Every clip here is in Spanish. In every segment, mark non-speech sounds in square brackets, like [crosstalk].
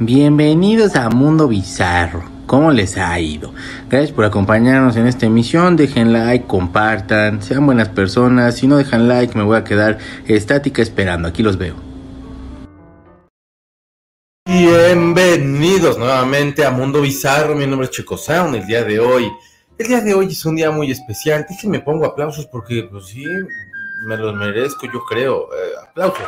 Bienvenidos a Mundo Bizarro. ¿Cómo les ha ido? Gracias por acompañarnos en esta emisión. Dejen like, compartan, sean buenas personas. Si no dejan like, me voy a quedar estática esperando. Aquí los veo. Bienvenidos nuevamente a Mundo Bizarro. Mi nombre es Chico Sound. El día de hoy, el día de hoy es un día muy especial. Déjenme pongo aplausos porque, pues sí, me los merezco, yo creo. Eh, aplausos.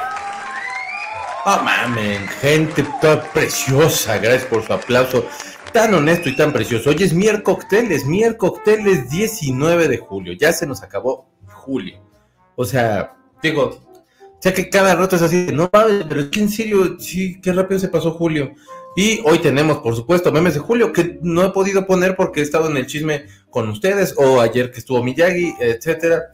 Oh, mamen, gente toda preciosa, gracias por su aplauso. Tan honesto y tan precioso. Hoy es miércoles, miércoles 19 de julio. Ya se nos acabó julio. O sea, digo, sea que cada rato es así, no, pero es que en serio, sí, qué rápido se pasó julio. Y hoy tenemos, por supuesto, memes de julio que no he podido poner porque he estado en el chisme con ustedes o ayer que estuvo Miyagi, etcétera.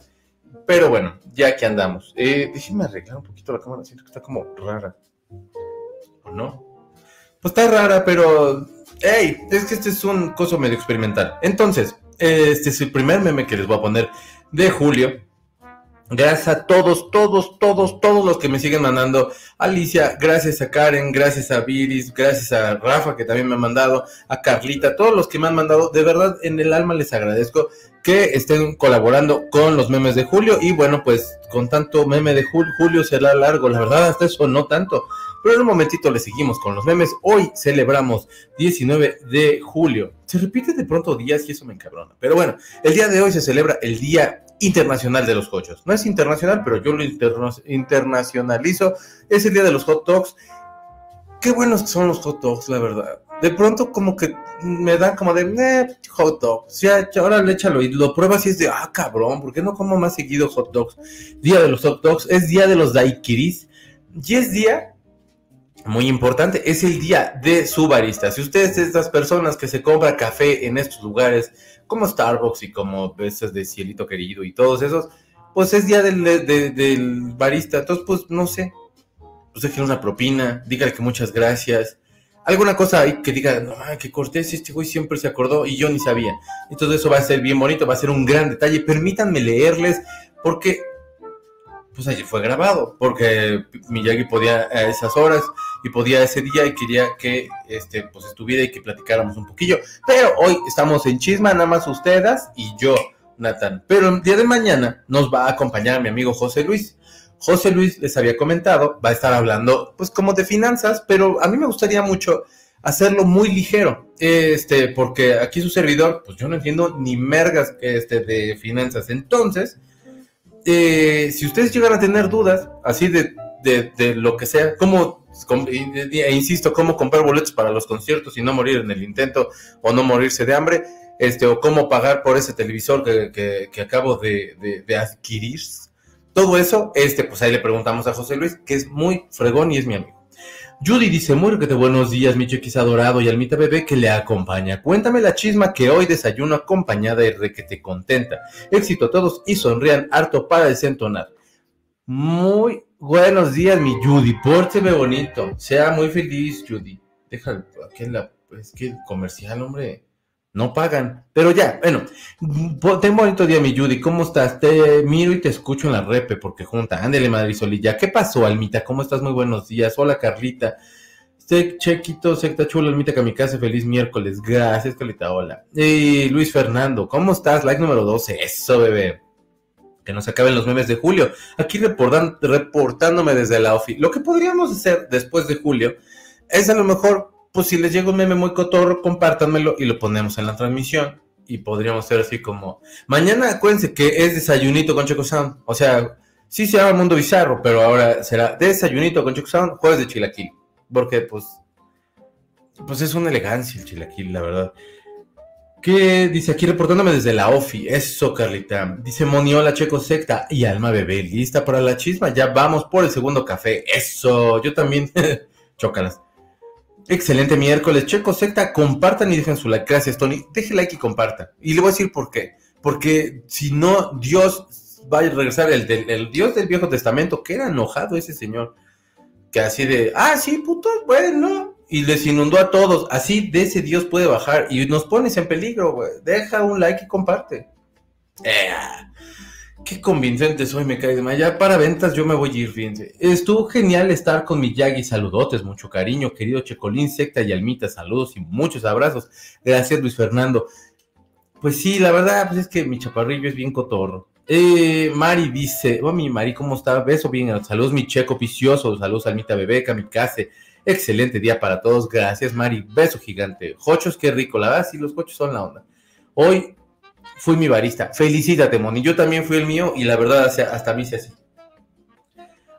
Pero bueno, ya que andamos. Eh, déjenme arreglar un poquito la cámara, siento que está como rara. ¿O no? Pues está rara, pero... ¡Ey! Es que este es un coso medio experimental. Entonces, este es el primer meme que les voy a poner de julio. Gracias a todos, todos, todos, todos los que me siguen mandando. Alicia, gracias a Karen, gracias a Viris, gracias a Rafa que también me ha mandado, a Carlita, todos los que me han mandado. De verdad, en el alma les agradezco que estén colaborando con los memes de Julio. Y bueno, pues con tanto meme de Julio, Julio será largo. La verdad, hasta eso no tanto. Pero en un momentito le seguimos con los memes. Hoy celebramos 19 de julio. Se repite de pronto días y eso me encabrona. Pero bueno, el día de hoy se celebra el Día Internacional de los Cochos. No es internacional, pero yo lo internacionalizo. Es el Día de los Hot Dogs. Qué buenos son los hot dogs, la verdad. De pronto como que me dan como de, hot dogs. Ya, ahora le échalo y lo pruebas y es de, ah, cabrón, ¿por qué no como más seguido hot dogs? Día de los hot dogs, es día de los daiquiris. Y es día muy importante, es el día de su barista. Si ustedes es estas personas que se compra café en estos lugares, como Starbucks y como esas de Cielito Querido y todos esos, pues es día del, del barista. Entonces, pues no sé, pues déjenle una propina, dígale que muchas gracias. Alguna cosa ahí que diga, no, que cortés, este güey siempre se acordó y yo ni sabía. Entonces eso va a ser bien bonito, va a ser un gran detalle. Permítanme leerles, porque pues allí fue grabado, porque Miyagi podía a esas horas y podía ese día y quería que este, pues estuviera y que platicáramos un poquillo. Pero hoy estamos en chisma, nada más ustedes y yo, Nathan. Pero el día de mañana nos va a acompañar mi amigo José Luis. José Luis les había comentado, va a estar hablando pues como de finanzas, pero a mí me gustaría mucho hacerlo muy ligero, este, porque aquí su servidor, pues yo no entiendo ni mergas este, de finanzas. Entonces, eh, si ustedes llegan a tener dudas, así de, de, lo que sea, como, e insisto, cómo comprar boletos para los conciertos y no morir en el intento o no morirse de hambre, este, o cómo pagar por ese televisor que, que, acabo de, de, adquirir, todo eso, este, pues ahí le preguntamos a José Luis, que es muy fregón y es mi amigo. Judy dice, muy que te buenos días, mi chiquis adorado y almita bebé que le acompaña. Cuéntame la chisma que hoy desayuno acompañada y requete contenta. Éxito a todos y sonrían harto para desentonar. Muy buenos días, mi Judy. Pórteme bonito. Sea muy feliz, Judy. Déjalo, aquí la, es que comercial, hombre no pagan. Pero ya, bueno, ten bonito día, mi Judy. ¿Cómo estás? Te miro y te escucho en la repe porque junta. Ándele, Madrid Solilla. ¿Qué pasó, Almita? ¿Cómo estás? Muy buenos días. Hola, Carlita. Chequito, secta chula, Almita Kamikaze. Feliz miércoles. Gracias, Carlita. Hola. Y Luis Fernando, ¿cómo estás? Like número 12. Eso, bebé. Que nos acaben los memes de julio. Aquí reportándome desde la OFI. Lo que podríamos hacer después de julio es a lo mejor pues si les llega un meme muy cotorro, compártanmelo y lo ponemos en la transmisión. Y podríamos ser así como, mañana acuérdense que es desayunito con Choco Sound. O sea, sí se llama Mundo Bizarro, pero ahora será desayunito con Choco Sound, jueves de chilaquil. Porque pues, pues es una elegancia el chilaquil, la verdad. ¿Qué dice aquí reportándome desde la OFI? Eso, Carlita. Dice Moniola Checo Secta y Alma Bebé, lista para la chisma. Ya vamos por el segundo café. Eso, yo también. [laughs] Chócalas. Excelente miércoles. Checo Secta, compartan y dejen su like. Gracias, Tony. Deje like y compartan. Y le voy a decir por qué. Porque si no, Dios va a regresar, el, del, Dios del Viejo Testamento, que era enojado ese señor. Que así de, ah, sí, puto, bueno. Y les inundó a todos. Así de ese Dios puede bajar. Y nos pones en peligro, güey. Deja un like y comparte. Qué convincente soy, me cae de mal. Ya para ventas yo me voy a ir, fíjense. Estuvo genial estar con mi Yagi. Saludotes, mucho cariño, querido Checolín, Secta y Almita. Saludos y muchos abrazos. Gracias, Luis Fernando. Pues sí, la verdad, pues es que mi chaparrillo es bien cotorro. Eh, Mari dice, oh, mi Mari, ¿cómo está? Beso bien, saludos mi checo vicioso, saludos Almita Bebeca, mi case. Excelente día para todos, gracias Mari, beso gigante. Jochos, qué rico, la verdad, sí, los cochos son la onda. Hoy fui mi barista. Felicítate, Moni. Yo también fui el mío y la verdad hasta a mí se hace.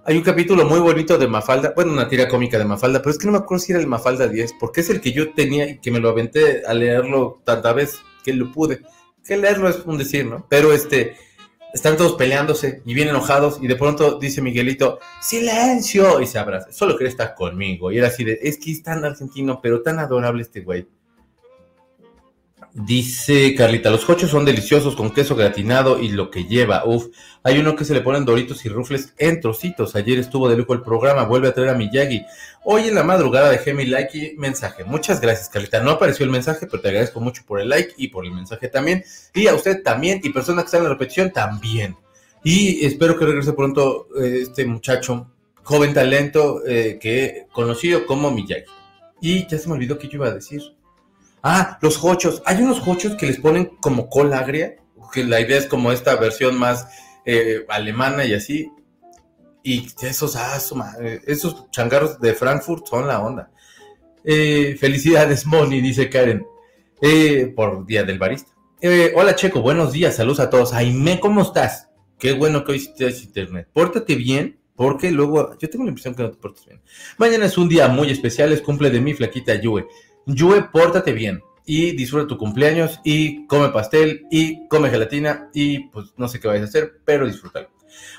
Hay un capítulo muy bonito de Mafalda, bueno, una tira cómica de Mafalda, pero es que no me acuerdo si era el Mafalda 10, porque es el que yo tenía y que me lo aventé a leerlo tanta vez que lo pude. Que leerlo es un decir, ¿no? Pero este, están todos peleándose y bien enojados y de pronto dice Miguelito, silencio, y se abraza. Solo quiere estar conmigo. Y era así de, es que es tan argentino, pero tan adorable este güey. Dice Carlita, los cochos son deliciosos con queso gratinado y lo que lleva. Uf, hay uno que se le ponen doritos y rufles en trocitos. Ayer estuvo de lujo el programa, vuelve a traer a Miyagi. Hoy en la madrugada dejé mi like y mensaje. Muchas gracias, Carlita. No apareció el mensaje, pero te agradezco mucho por el like y por el mensaje también. Y a usted también, y personas que están en la repetición también. Y espero que regrese pronto eh, este muchacho, joven talento, eh, que conocido como Miyagi. Y ya se me olvidó que yo iba a decir. Ah, los hochos. Hay unos hochos que les ponen como cola agria, que la idea es como esta versión más eh, alemana y así. Y esos, ah, esos changarros de Frankfurt son la onda. Eh, felicidades, Moni, dice Karen, eh, por Día del Barista. hola, Checo, buenos días, saludos a todos. Aime, ¿cómo estás? Qué bueno que hoy tienes internet. Pórtate bien, porque luego yo tengo la impresión que no te portas bien. Mañana es un día muy especial, es cumple de mi flaquita Yue. Yue, pórtate bien y disfruta tu cumpleaños y come pastel y come gelatina y pues no sé qué vayas a hacer, pero disfrútalo.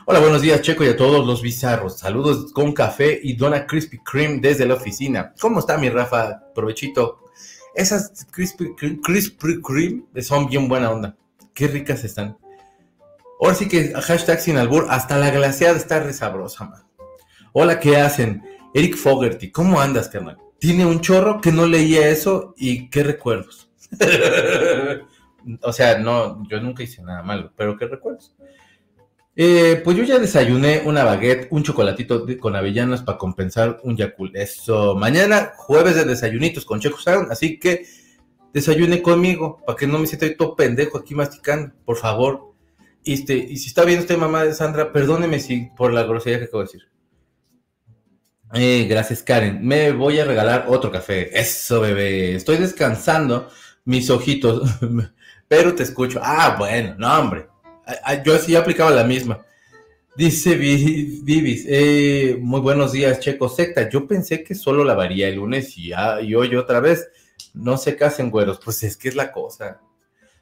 Hola, buenos días Checo y a todos los bizarros. Saludos con café y dona Krispy Kreme desde la oficina. ¿Cómo está mi Rafa? Provechito. Esas Krispy Kreme son bien buena onda. Qué ricas están. Ahora sí que hashtag sin albur, hasta la glaciada está resabrosa, man. Hola, ¿qué hacen? Eric Fogerty, ¿cómo andas, carnal? Tiene un chorro que no leía eso y qué recuerdos. [laughs] o sea, no, yo nunca hice nada malo, pero qué recuerdos. Eh, pues yo ya desayuné una baguette, un chocolatito con avellanas para compensar un Yakult. Eso, mañana jueves de desayunitos con Checo Sound, así que desayune conmigo para que no me sienta todo pendejo aquí masticando, por favor. Este, y si está viendo usted, mamá de Sandra, perdóneme si por la grosería que acabo de decir. Eh, gracias, Karen. Me voy a regalar otro café. Eso, bebé. Estoy descansando mis ojitos, [laughs] pero te escucho. Ah, bueno, no, hombre. Yo sí aplicaba la misma. Dice Vivis, eh, muy buenos días, Checo Secta. Yo pensé que solo lavaría el lunes y, y hoy otra vez. No se casen, güeros. Pues es que es la cosa.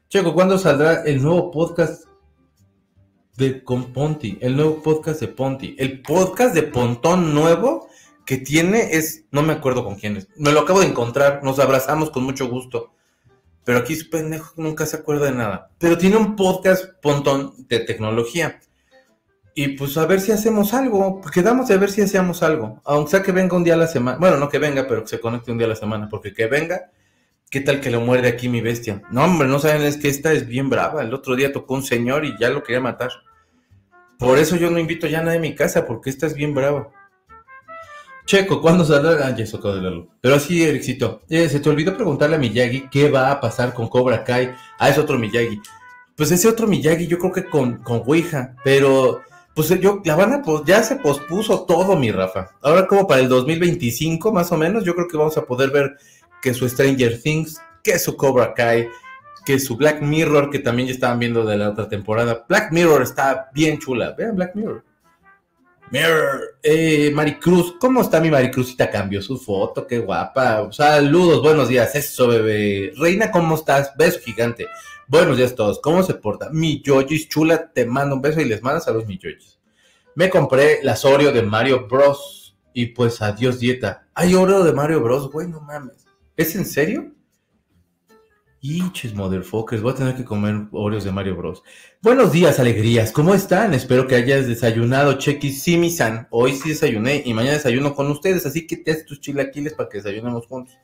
Checo, ¿cuándo saldrá el nuevo podcast de con Ponti? El nuevo podcast de Ponti. El podcast de Pontón nuevo que tiene es, no me acuerdo con quién es, me lo acabo de encontrar, nos abrazamos con mucho gusto, pero aquí su pendejo nunca se acuerda de nada. Pero tiene un podcast pontón de tecnología. Y pues a ver si hacemos algo, quedamos de ver si hacemos algo, aunque sea que venga un día a la semana, bueno, no que venga, pero que se conecte un día a la semana, porque que venga, ¿qué tal que lo muerde aquí mi bestia? No, hombre, no saben, es que esta es bien brava, el otro día tocó un señor y ya lo quería matar. Por eso yo no invito ya a nadie a mi casa, porque esta es bien brava. Checo, ¿cuándo saldrá? Ah, ya acabo de leerlo. Pero así, Ericito, eh, se te olvidó preguntarle a Miyagi qué va a pasar con Cobra Kai. Ah, es otro Miyagi. Pues ese otro Miyagi, yo creo que con, con Ouija, pero pues yo, la van pues ya se pospuso todo, mi Rafa. Ahora como para el 2025, más o menos, yo creo que vamos a poder ver que su Stranger Things, que su Cobra Kai, que su Black Mirror, que también ya estaban viendo de la otra temporada. Black Mirror está bien chula. Vean Black Mirror. Mirror. Eh, Maricruz, ¿cómo está mi Maricruzita? Cambió su foto, qué guapa. Saludos, buenos días. Eso, bebé. Reina, ¿cómo estás? Beso gigante. Buenos días a todos. ¿Cómo se porta? Mi Yoyis chula, te mando un beso y les mandas a los mi Yoyis. Me compré la Oreo de Mario Bros. Y pues adiós dieta. Hay Oreo de Mario Bros, güey, no mames. ¿Es en serio? Hinches, motherfuckers, voy a tener que comer Oreos de Mario Bros. Buenos días, alegrías, ¿cómo están? Espero que hayas desayunado, Chequi Simi-san. Hoy sí desayuné y mañana desayuno con ustedes, así que te haces tus chilaquiles para que desayunemos juntos.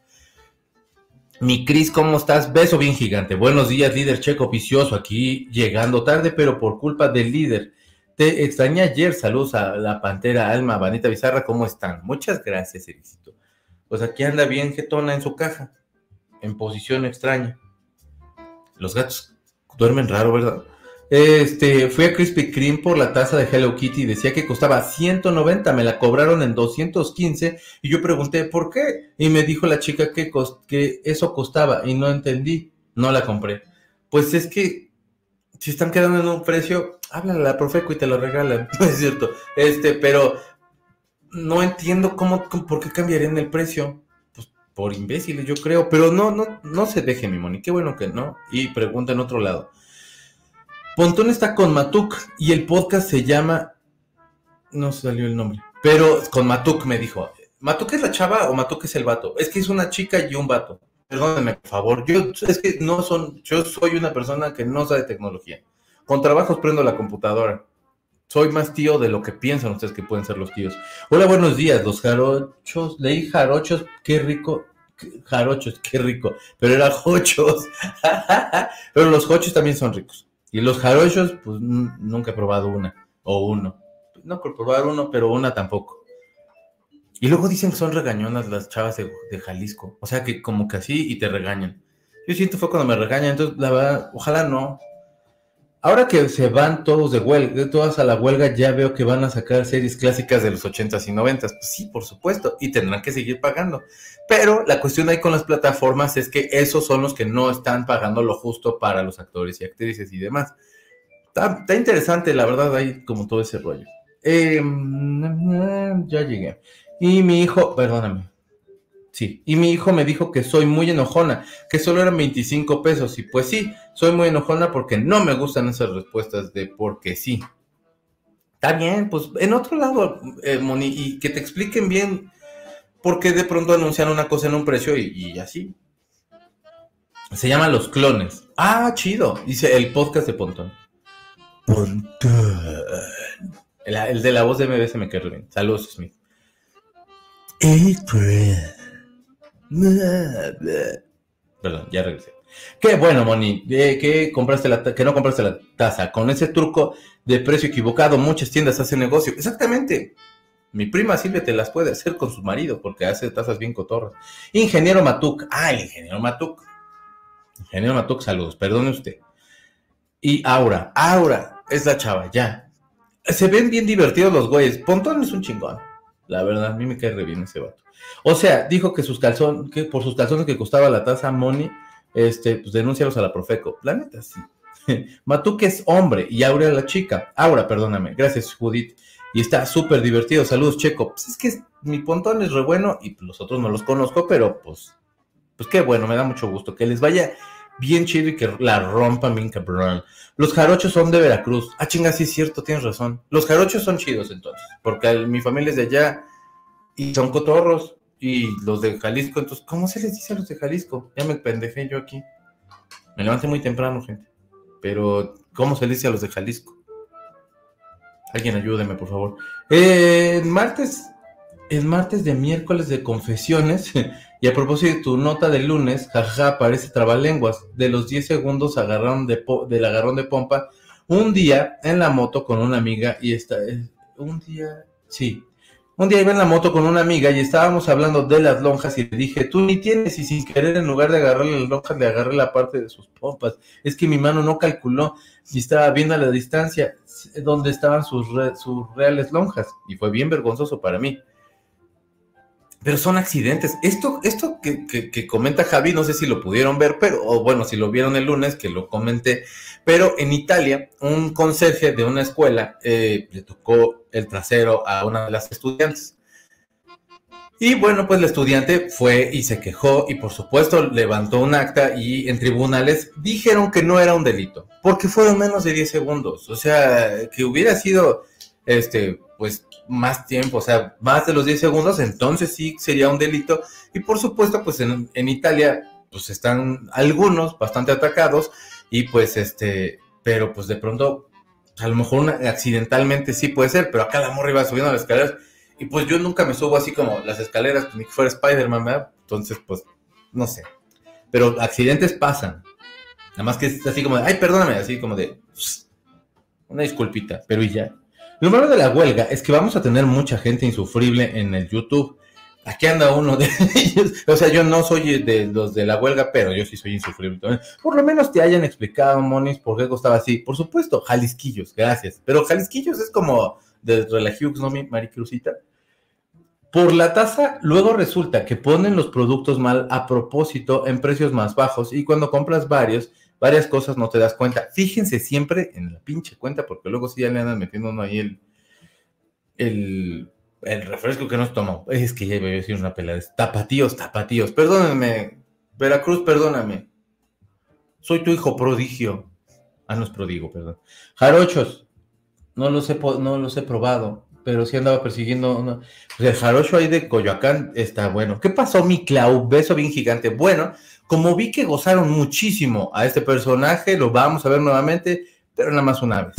Mi Cris, ¿cómo estás? Beso bien gigante. Buenos días, líder checo vicioso. Aquí llegando tarde, pero por culpa del líder. Te extrañé ayer. Saludos a la pantera Alma, Vanita Bizarra. ¿Cómo están? Muchas gracias, Ericito. Pues aquí anda bien getona en su caja, en posición extraña. Los gatos duermen raro, ¿verdad? Este, fui a Krispy Kreme por la taza de Hello Kitty y decía que costaba 190, me la cobraron en 215 y yo pregunté por qué y me dijo la chica que, que eso costaba y no entendí, no la compré. Pues es que si están quedando en un precio, háblale a la Profeco y te lo regalan, [laughs] no es cierto. Este, pero no entiendo cómo, por qué cambiarían el precio. Por imbéciles, yo creo, pero no, no, no se deje mi moni, qué bueno que no. Y pregunta en otro lado. Pontón está con Matuk y el podcast se llama. No salió el nombre. Pero con Matuk me dijo. ¿Matuk es la chava o Matuk es el vato? Es que es una chica y un vato. Perdónenme, por favor. Yo, es que no son. Yo soy una persona que no sabe tecnología. Con trabajos prendo la computadora. Soy más tío de lo que piensan ustedes que pueden ser los tíos. Hola, buenos días. Los jarochos. Leí jarochos. Qué rico. Jarochos, qué rico. Pero eran jochos. [laughs] Pero los jochos también son ricos. Y los jarochos, pues nunca he probado una o uno. No por probar uno, pero una tampoco. Y luego dicen que son regañonas las chavas de, Jalisco. O sea que como que así y te regañan. Yo siento fue cuando me regañan, entonces la verdad, ojalá no. Ahora que se van todos de huelga, todas a la huelga, ya veo que van a sacar series clásicas de los 80s y 90s. Pues sí, por supuesto, y tendrán que seguir pagando. Pero la cuestión ahí con las plataformas es que esos son los que no están pagando lo justo para los actores y actrices y demás. Está, interesante, la verdad, ahí como todo ese rollo. Em, ya llegué. Y mi hijo, perdóname, Sí, y mi hijo me dijo que soy muy enojona, que solo eran 25 pesos. Y pues sí, soy muy enojona porque no me gustan esas respuestas de porque sí. Está bien, pues en otro lado, eh, Moni, y que te expliquen bien por qué de pronto anuncian una cosa en un precio y, así. Se llama Los Clones. Ah, chido, dice el podcast de Pontón. Pontón. El, de la voz de MB se me quedó bien. Saludos, Smith. April. Perdón, ya regresé. Qué bueno, Moni, que, compraste la que no compraste la taza. Con ese truco de precio equivocado, muchas tiendas hacen negocio. Exactamente. Mi prima Silvia te las puede hacer con su marido porque hace tazas bien cotorras. Ingeniero Matuk. Ah, el ingeniero Matuk. Ingeniero Matuk, saludos. Perdone usted. Y Aura. Aura es la chava, ya. Se ven bien divertidos los güeyes. Pontón es un chingón. La verdad, a mí me cae re bien ese vato. O sea, dijo que sus calzones, que por sus calzones que costaba la taza Moni, este, pues a la Profeco. La neta, sí. [laughs] que es hombre y Aura la chica. Aura, perdóname. Gracias, Judith. Y está súper divertido. Saludos, Checo. Pues es que mi pontón es re bueno y los otros no los conozco, pero pues, pues qué bueno, me da mucho gusto. Que les vaya bien chido y que la rompan bien cabrón. Los jarochos son de Veracruz. Ah, chinga, sí cierto, tienes razón. Los jarochos son chidos entonces, porque mi familia es de allá y son cotorros. Y los de Jalisco, entonces, ¿cómo se les dice a los de Jalisco? Ya me pendejé yo aquí. Me levanté muy temprano, gente. Pero, ¿cómo se les dice a los de Jalisco? Alguien ayúdeme, por favor. Eh, martes, el martes de miércoles de confesiones, [laughs] y a propósito de tu nota del lunes, jaja, parece trabalenguas. De los 10 segundos agarraron de del agarrón de pompa, un día en la moto con una amiga y está, un día, sí, un día iba en la moto con una amiga y estábamos hablando de las lonjas y le dije, tú ni tienes y sin querer en lugar de agarrarle las lonjas le agarré la parte de sus pompas. Es que mi mano no calculó y estaba viendo a la distancia donde estaban sus, sus reales lonjas y fue bien vergonzoso para mí pero son accidentes. Esto, esto que, que, comenta Javi, no sé si lo pudieron ver, pero, o bueno, si lo vieron el lunes, que lo comenté, pero en Italia, un conserje de una escuela eh, le tocó el trasero a una de las estudiantes. Y bueno, pues la estudiante fue y se quejó y por supuesto levantó un acta y en tribunales dijeron que no era un delito, porque fueron menos de 10 segundos. O sea, que hubiera sido, este, pues más tiempo, o sea, más de los 10 segundos, entonces sí sería un delito. Y por supuesto, pues en, Italia, pues están algunos bastante atacados y pues este, pero pues de pronto, a lo mejor accidentalmente sí puede ser, pero acá la morra iba subiendo las escaleras y pues yo nunca me subo así como las escaleras, ni que fuera Spider-Man, ¿verdad? Entonces, pues, no sé. pero accidentes pasan. Nada más que es así como de, ay, perdóname, así como de, una disculpita, pero y ya. Lo malo de la huelga es que vamos a tener mucha gente insufrible en el YouTube. Aquí anda uno de ellos. O sea, yo no soy de los de la huelga, pero yo sí soy insufrible. Por lo menos te hayan explicado, Monis, por qué costaba así. Por supuesto, Jalisquillos, gracias. Pero Jalisquillos es como de Relajux, ¿no, mi Maricruzita? Por la tasa, luego resulta que ponen los productos mal a propósito en precios más bajos y cuando compras varios, varias cosas no te das cuenta. Fíjense siempre en la pinche cuenta porque luego sí ya le andan metiendo uno ahí el, el, el refresco que nos tomó. Es que ya iba a decir una pelada. Tapatíos, tapatíos. Perdónenme, Veracruz, perdóname. Soy tu hijo prodigio. Ah, no es prodigo, perdón. Jarochos. No los he, no los he probado pero sí andaba persiguiendo. Pues el jarocho ahí de Coyoacán está bueno. ¿Qué pasó, mi Clau? Beso bien gigante. Bueno, como vi que gozaron muchísimo a este personaje, lo vamos a ver nuevamente, pero nada más una vez.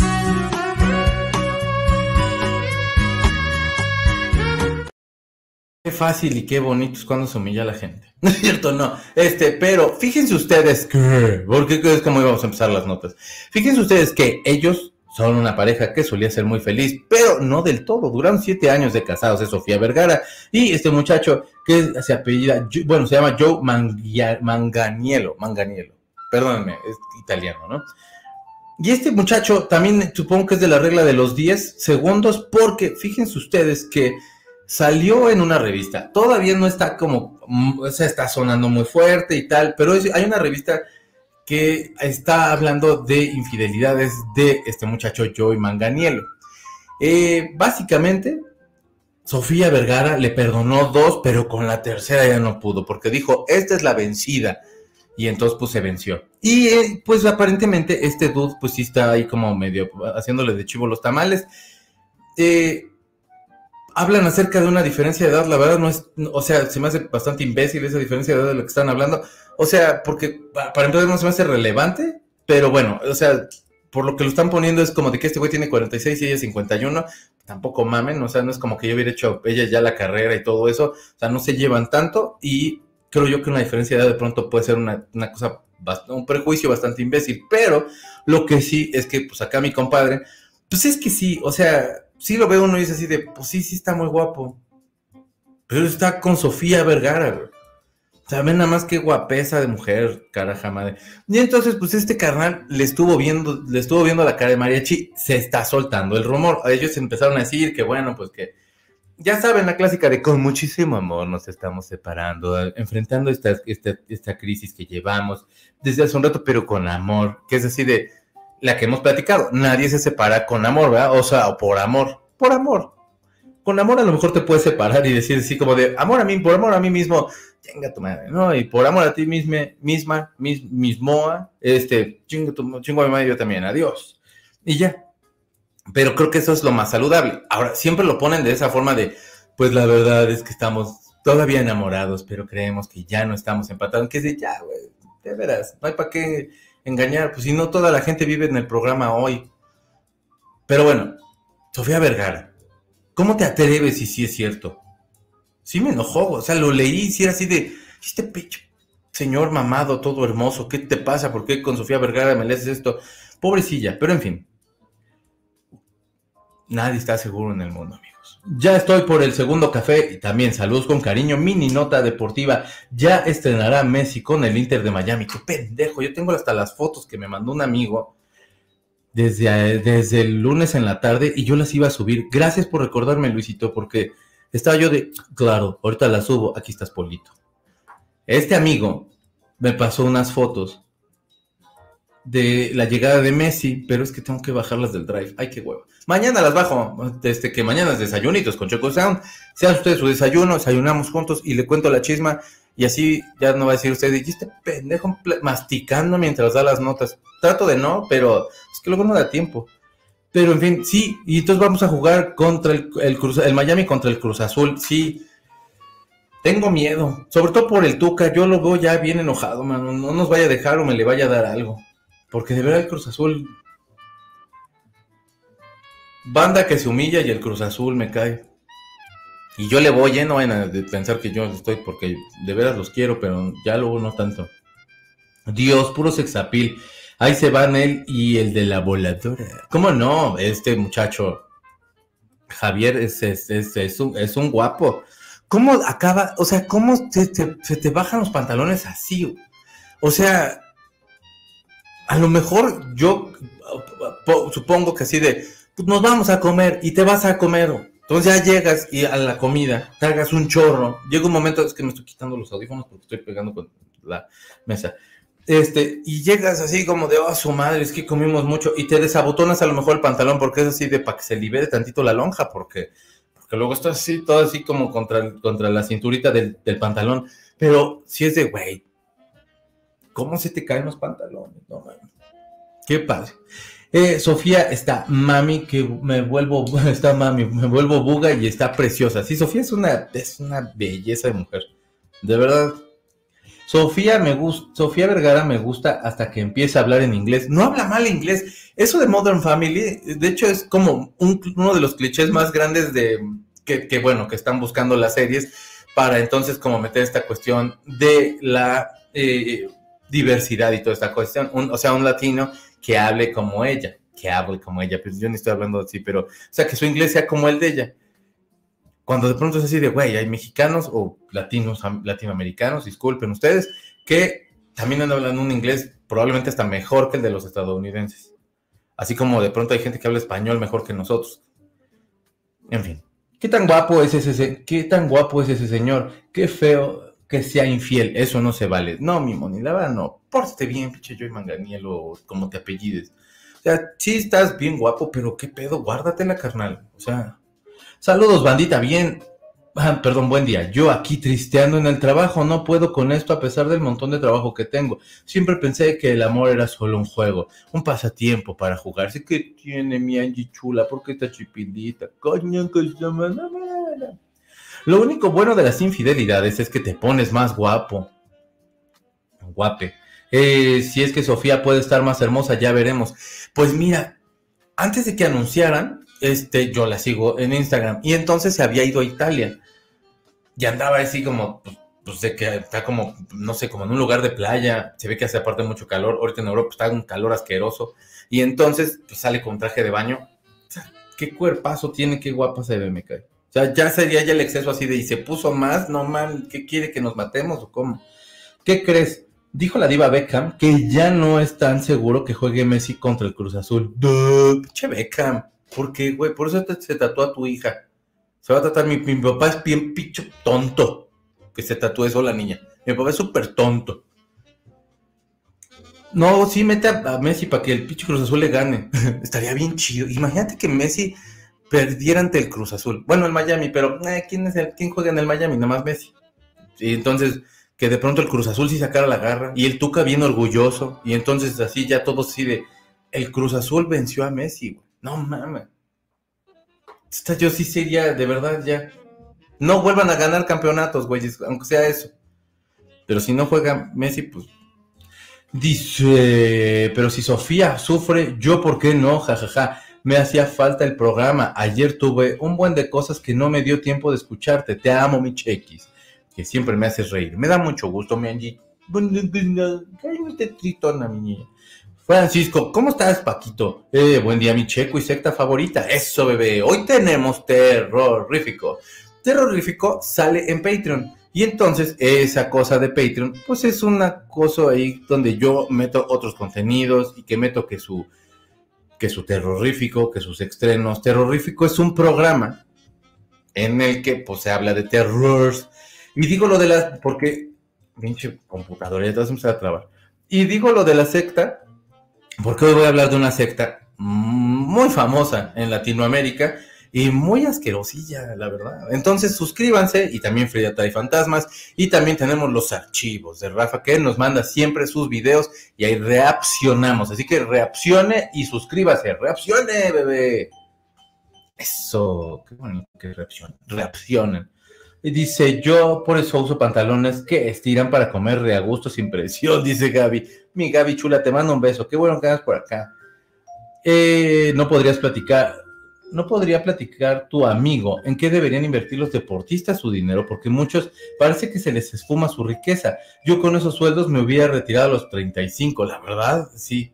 Qué fácil y qué bonito es cuando se humilla a la gente. [laughs] No es cierto, no. Este, pero fíjense ustedes que, porque es como íbamos a empezar las notas. Fíjense ustedes que ellos son una pareja que solía ser muy feliz, pero no del todo. Duraron siete años de casados, es Sofía Vergara. Y este muchacho que se apellida, bueno, se llama Joe Manganiello, Manganiello. Perdónenme, es italiano, ¿no? Y este muchacho también supongo que es de la regla de los 10 segundos, porque fíjense ustedes que salió en una revista. Todavía no está como, mm, o sea, está sonando muy fuerte y tal, pero hay una revista que está hablando de infidelidades de este muchacho Joey Manganiello. Eh, básicamente, Sofía Vergara le perdonó dos, pero con la tercera ya no pudo, porque dijo, esta es la vencida. Y entonces pues se venció. Y eh, pues aparentemente este dude pues sí está ahí como medio haciéndole de chivo los tamales. Eh, hablan acerca de una diferencia de edad, la verdad no es, o sea, se me hace bastante imbécil esa diferencia de edad de lo que están hablando. O sea, porque para empezar no se me hace relevante, pero bueno, o sea, por lo que lo están poniendo es como de que este güey tiene 46 y ella 51, tampoco mamen, o sea, no es como que yo hubiera hecho ella ya la carrera y todo eso, o sea, no se llevan tanto y creo yo que una diferencia de edad de pronto puede ser una, una cosa, un prejuicio bastante imbécil, pero lo que sí es que pues acá mi compadre, pues es que sí, o sea, sí lo ve uno y dice así de, pues sí, sí está muy guapo. Pero está con Sofía Vergara, güey. Saben nada más qué guapesa de mujer, caraja madre. Y entonces, pues este carnal le estuvo viendo, le estuvo viendo la cara de mariachi, se está soltando el rumor. Ellos empezaron a decir que bueno, pues que ya saben la clásica de con muchísimo amor nos estamos separando, enfrentando esta, esta, esta crisis que llevamos desde hace un rato, pero con amor, que es así de, la que hemos platicado. Nadie se separa con amor, ¿verdad? O sea, o por amor. Por amor. Con amor a lo mejor te puedes separar y decir así como de amor a mí, por amor a mí mismo, chinga tu madre, ¿no? Y por amor a ti misma, misma, mis, mismoa, este, chingo, tu, chingo a mi madre yo también, adiós. Y ya. Pero creo que eso es lo más saludable. Ahora, siempre lo ponen de esa forma de, pues la verdad es que estamos todavía enamorados, pero creemos que ya no estamos empatados. Que es ya, güey, de veras, no hay para qué engañar, pues si no toda la gente vive en el programa hoy. Pero bueno, Sofía Vergara, ¿cómo te atreves si sí es cierto? Sí me enojó, o sea, lo leí y si era así de, este pecho, señor mamado, todo hermoso, ¿qué te pasa? ¿Por qué con Sofía Vergara me lees esto? Pobrecilla, pero en fin, nadie está seguro en el mundo, amigo. Ya estoy por el segundo café y también saludos con cariño. Mini nota deportiva. Ya estrenará Messi con el Inter de Miami. Qué pendejo. Yo tengo hasta las fotos que me mandó un amigo desde, desde el lunes en la tarde y yo las iba a subir. Gracias por recordarme, Luisito, porque estaba yo de, claro, ahorita las subo. Aquí estás, Polito. Este amigo me pasó unas fotos de la llegada de Messi, pero es que tengo que bajarlas del drive. Ay, qué huevo. Mañana las bajo, desde que mañana es desayunitos con Choco Sound. Sean ustedes su desayuno, desayunamos juntos y le cuento la chisma. Y así ya no va a decir usted, dijiste pendejo masticando mientras da las notas. Trato de no, pero es que luego no da tiempo. Pero en fin, sí, y entonces vamos a jugar contra el, el, Cruz, el Miami contra el Cruz Azul. Sí, tengo miedo, sobre todo por el Tuca. Yo lo veo ya bien enojado, mano. No nos vaya a dejar o me le vaya a dar algo. Porque de verdad el Cruz Azul. Banda que se humilla y el Cruz Azul me cae. Y yo le voy, lleno ¿eh? de pensar que yo estoy porque de veras los quiero, pero ya luego no tanto. Dios, puro sexapil. Ahí se van él y el de la voladora. ¿Cómo no? Este muchacho, Javier, es, es, un, guapo. ¿Cómo acaba? O sea, ¿cómo se te bajan los pantalones así? O sea, a lo mejor yo supongo que así de, pues nos vamos a comer y te vas a comer. Entonces ya llegas y a la comida, cargas un chorro. Llega un momento, es que me estoy quitando los audífonos porque estoy pegando con la mesa. Este, y llegas así como de, oh, su madre, es que comimos mucho, y te desabotonas a lo mejor el pantalón porque es así de para que se libere tantito la lonja, porque, porque luego estás así, todo así como contra, contra la cinturita del, del pantalón. Pero si es de, güey, ¿cómo se te caen los pantalones? Qué padre. Eh, Sofía está mami, que me vuelvo, [laughs] está mami, me vuelvo buga y está preciosa. Sí, Sofía es una, es una belleza de mujer. De verdad, Sofía me gusta, Sofía Vergara me gusta hasta que empieza a hablar en inglés. No habla mal inglés. Eso de Modern Family, de hecho, es como uno de los clichés más grandes de que, bueno, que están buscando las series para entonces como meter esta cuestión de la eh, diversidad y toda esta cuestión. o sea, un latino que hable como ella, que hable como ella. Pues yo ni estoy hablando así, pero, o sea, que su inglés sea como el de ella cuando de pronto es así de, güey, hay mexicanos o latinos, latinoamericanos, disculpen ustedes, que también andan hablando un inglés probablemente hasta mejor que el de los estadounidenses. Así como de pronto hay gente que habla español mejor que nosotros. En fin. ¿Qué tan guapo es ese, qué tan guapo es ese señor? Qué feo que sea infiel. Eso no se vale. No, mi moni, la verdad no. Pórtate bien, pinche yo y manganiel o como te apellides. O sea, sí estás bien guapo, pero qué pedo, guárdatela, carnal. O sea, Saludos, bandita, bien. Ah, perdón, buen día. Yo aquí tristeando en el trabajo, no puedo con esto a pesar del montón de trabajo que tengo. Siempre pensé que el amor era solo un juego, un pasatiempo para jugar. Sí que tiene mi Angie chula, porque está chipindita. Coño, que Lo único bueno de las infidelidades es que te pones más guapo. Guape. Eh, si es que Sofía puede estar más hermosa, ya veremos. Pues mira, antes de que anunciaran, este, yo la sigo en Instagram. Y entonces se había ido a Italia. Y andaba así como, pues, pues de que está como, no sé, como en un lugar de playa. Se ve que hace aparte mucho calor. Ahorita en Europa está un calor asqueroso. Y entonces pues, sale con traje de baño. O sea, qué cuerpazo tiene, qué guapa se ve, me cae. O sea, ya sería ya el exceso así de, y se puso más, no mal, ¿qué quiere que nos matemos o cómo? ¿Qué crees? Dijo la diva Beckham que ya no es tan seguro que juegue Messi contra el Cruz Azul. Che Beckham. Porque, güey, por eso se tatúa a tu hija. Se va a tratar, mi, papá es bien picho tonto que se tatúe eso la niña. Mi papá es súper tonto. No, sí, mete a, Messi para que el pinche Cruz Azul le gane. [laughs] Estaría bien chido. Imagínate que Messi perdiera ante el Cruz Azul. Bueno, el Miami, pero eh, ¿quién, es el, ¿quién juega en el Miami? Nada más Messi. Y entonces, que de pronto el Cruz Azul sí sacara la garra. Y el Tuca bien orgulloso. Y entonces así ya todos así de... El Cruz Azul venció a Messi, güey. No mames. Esta yo sí sería, de verdad, ya. No vuelvan a ganar campeonatos, güeyes, aunque sea eso. Pero si no juega Messi, pues. Dice, pero si Sofía sufre, yo por qué no, jajaja. Me hacía falta el programa. Ayer tuve un buen de cosas que no me dio tiempo de escucharte. Te amo, mi chequis. Que siempre me haces reír. Me da mucho gusto, mi Angie. Cállate, tritona, mi niña. Francisco, ¿cómo estás, Paquito? Eh, buen día, mi checo y secta favorita. Eso, bebé. Hoy tenemos terrorífico. Terrorífico sale en Patreon. Y entonces esa cosa de Patreon, pues es una cosa ahí donde yo meto otros contenidos y que meto que su, que su terrorífico, que sus estrenos. Terrorífico es un programa en el que pues se habla de terrors. Y digo lo de la, porque, pinche computadora, ya te vas a trabar. Y digo lo de la secta porque hoy voy a hablar de una secta muy famosa en Latinoamérica y muy asquerosilla, la verdad. Entonces suscríbanse y también Frida y Fantasmas y también tenemos los archivos de Rafa que nos manda siempre sus videos y ahí reaccionamos. Así que reaccione y suscríbase. Reaccione, bebé. Eso, qué bonito que reaccionen. Reaccionen. Y dice, yo por eso uso pantalones que estiran para comer de a gusto sin presión, [laughs] dice Gaby. Mi Gaby chula, te mando un beso. Qué bueno que hagas por acá. Eh, no podrías platicar. ¿No podría platicar tu amigo en qué deberían invertir los deportistas su dinero? Porque muchos parece que se les esfuma su riqueza. Yo con esos sueldos me hubiera retirado a los 35, la verdad, sí.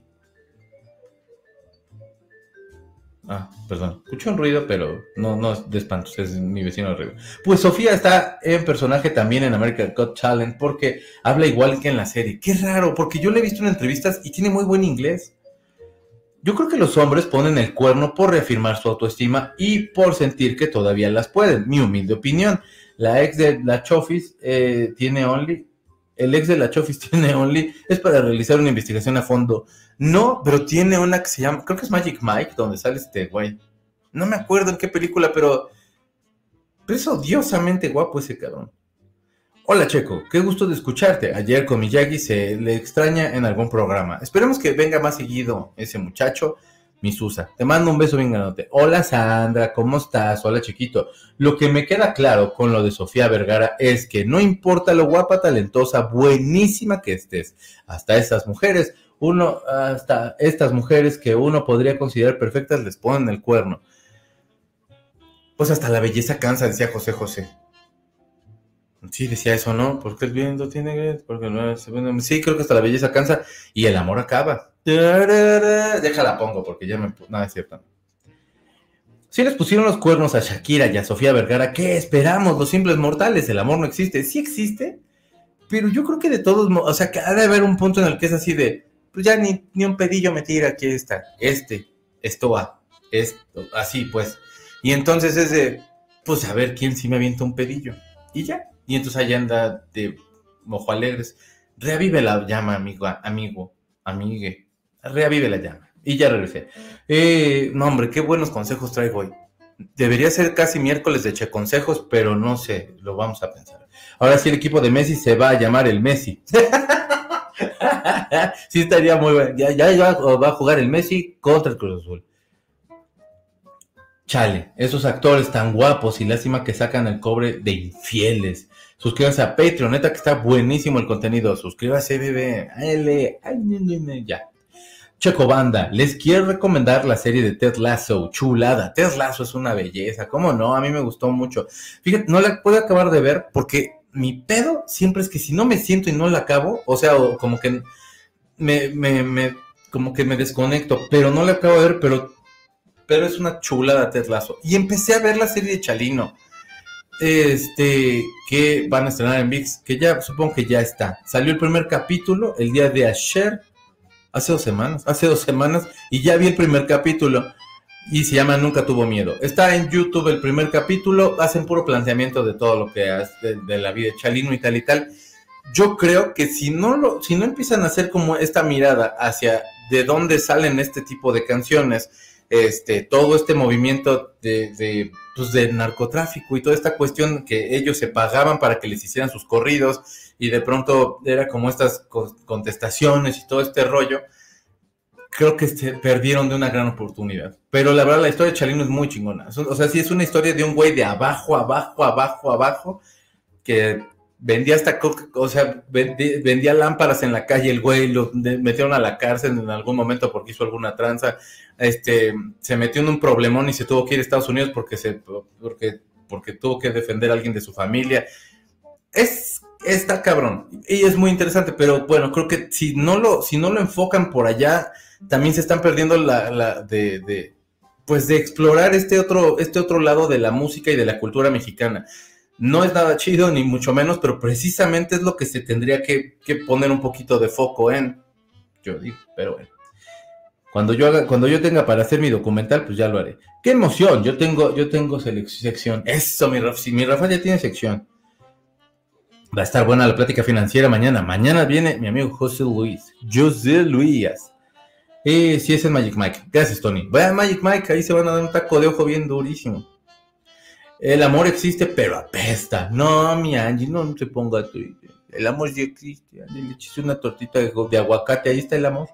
Ah, perdón, escucho un ruido, pero no, no es de espantos, es mi vecino de. Pues Sofía está en personaje también en American Got Talent porque habla igual que en la serie. Qué raro, porque yo le he visto en entrevistas y tiene muy buen inglés. Yo creo que los hombres ponen el cuerno por reafirmar su autoestima y por sentir que todavía las pueden. Mi humilde opinión. La ex de la Chofis eh, tiene Only. El ex de la Chofis [laughs] tiene Only. Es para realizar una investigación a fondo. No, pero tiene una que se llama. Creo que es Magic Mike, donde sale este güey. No me acuerdo en qué película, pero. Pero es odiosamente guapo ese cabrón. Hola Checo, qué gusto de escucharte. Ayer con Miyagi se le extraña en algún programa. Esperemos que venga más seguido ese muchacho, mi Susa. Te mando un beso bien grande. Hola Sandra, ¿cómo estás? Hola chiquito. Lo que me queda claro con lo de Sofía Vergara es que no importa lo guapa, talentosa, buenísima que estés, hasta estas mujeres, uno, hasta estas mujeres que uno podría considerar perfectas les ponen el cuerno. Pues hasta la belleza cansa, decía José José. Sí, decía eso, ¿no? Porque el viento tiene porque no Sí, creo que hasta la belleza cansa y el amor acaba. Déjala pongo porque ya me... Nada, es cierto. Si les pusieron los cuernos a Shakira y a Sofía Vergara, ¿qué esperamos? Los simples mortales, el amor no existe. Sí existe, pero yo creo que de todos modos, o sea, que ha de haber un punto en el que es así de, pues ya ni, ni un pedillo me tira, aquí está, este, esto va, esto, así pues. Y entonces es de, pues a ver quién sí me avienta un pedillo. Y ya, y entonces allá anda de mojo alegres. Reavive la llama, amigo, amigo, amigue. Reavive la llama. Y ya regresé. Eh, no, hombre, qué buenos consejos traigo hoy. Debería ser casi miércoles de Che Consejos, pero no sé, lo vamos a pensar. Ahora sí, el equipo de Messi se va a llamar el Messi. [laughs] sí, estaría muy bueno. Ya, ya, ya va a jugar el Messi contra el Cruz Azul. Chale, esos actores tan guapos y lástima que sacan el cobre de infieles. Suscríbanse a Patreon, neta que está buenísimo el contenido. Suscríbase, bebé. L, ya. Checo Banda, les quiero recomendar la serie de Ted Lasso, chulada. Ted Lasso es una belleza, ¿cómo no? A mí me gustó mucho. Fíjate, no la puedo acabar de ver porque mi pedo siempre es que si no me siento y no la acabo, o sea, como que me, me, me, como que me desconecto, pero no la acabo de ver, pero, pero es una chulada Ted Lasso. Y empecé a ver la serie de Chalino este, que van a estrenar en VIX, que ya supongo que ya está. Salió el primer capítulo el día de ayer, hace dos semanas, hace dos semanas, y ya vi el primer capítulo. Y se llama Nunca tuvo miedo. Está en YouTube el primer capítulo, hacen puro planteamiento de todo lo que hace de, la vida de Chalino y tal y tal. Yo creo que si no lo, si no empiezan a hacer como esta mirada hacia de dónde salen este tipo de canciones, este, todo este movimiento de, pues, de narcotráfico y toda esta cuestión que ellos se pagaban para que les hicieran sus corridos y de pronto era como estas contestaciones y todo este rollo, creo que se perdieron de una gran oportunidad. Pero la verdad, la historia de Chalino es muy chingona. O sea, sí es una historia de un güey de abajo, abajo, abajo, abajo, que vendía hasta, o sea, vendía, lámparas en la calle el güey, lo metieron a la cárcel en algún momento porque hizo alguna tranza, este, se metió en un problemón y se tuvo que ir a Estados Unidos porque se, porque, porque tuvo que defender a alguien de su familia. Es, está cabrón, y es muy interesante, pero bueno, creo que si no lo, si no lo enfocan por allá, también se están perdiendo la, la de, de, pues de explorar este otro, este otro lado de la música y de la cultura mexicana no es nada chido, ni mucho menos, pero precisamente es lo que se tendría que, poner un poquito de foco en. Yo digo, pero bueno. Cuando yo cuando yo tenga para hacer mi documental, pues ya lo haré. ¡Qué emoción! Yo tengo, yo tengo sección. Eso, mi Rafa. Si mi Rafa ya tiene sección. Va a estar buena la plática financiera mañana. Mañana viene mi amigo José Luis. José Luis. Eh, sí, es el Magic Mike. Gracias, Tony. Vaya Magic Mike, ahí se van a dar un taco de ojo bien durísimo. El amor existe, pero apesta. No, mi Angie, no, se ponga triste. El amor sí existe. Le eché una tortita de, aguacate, ahí está el amor.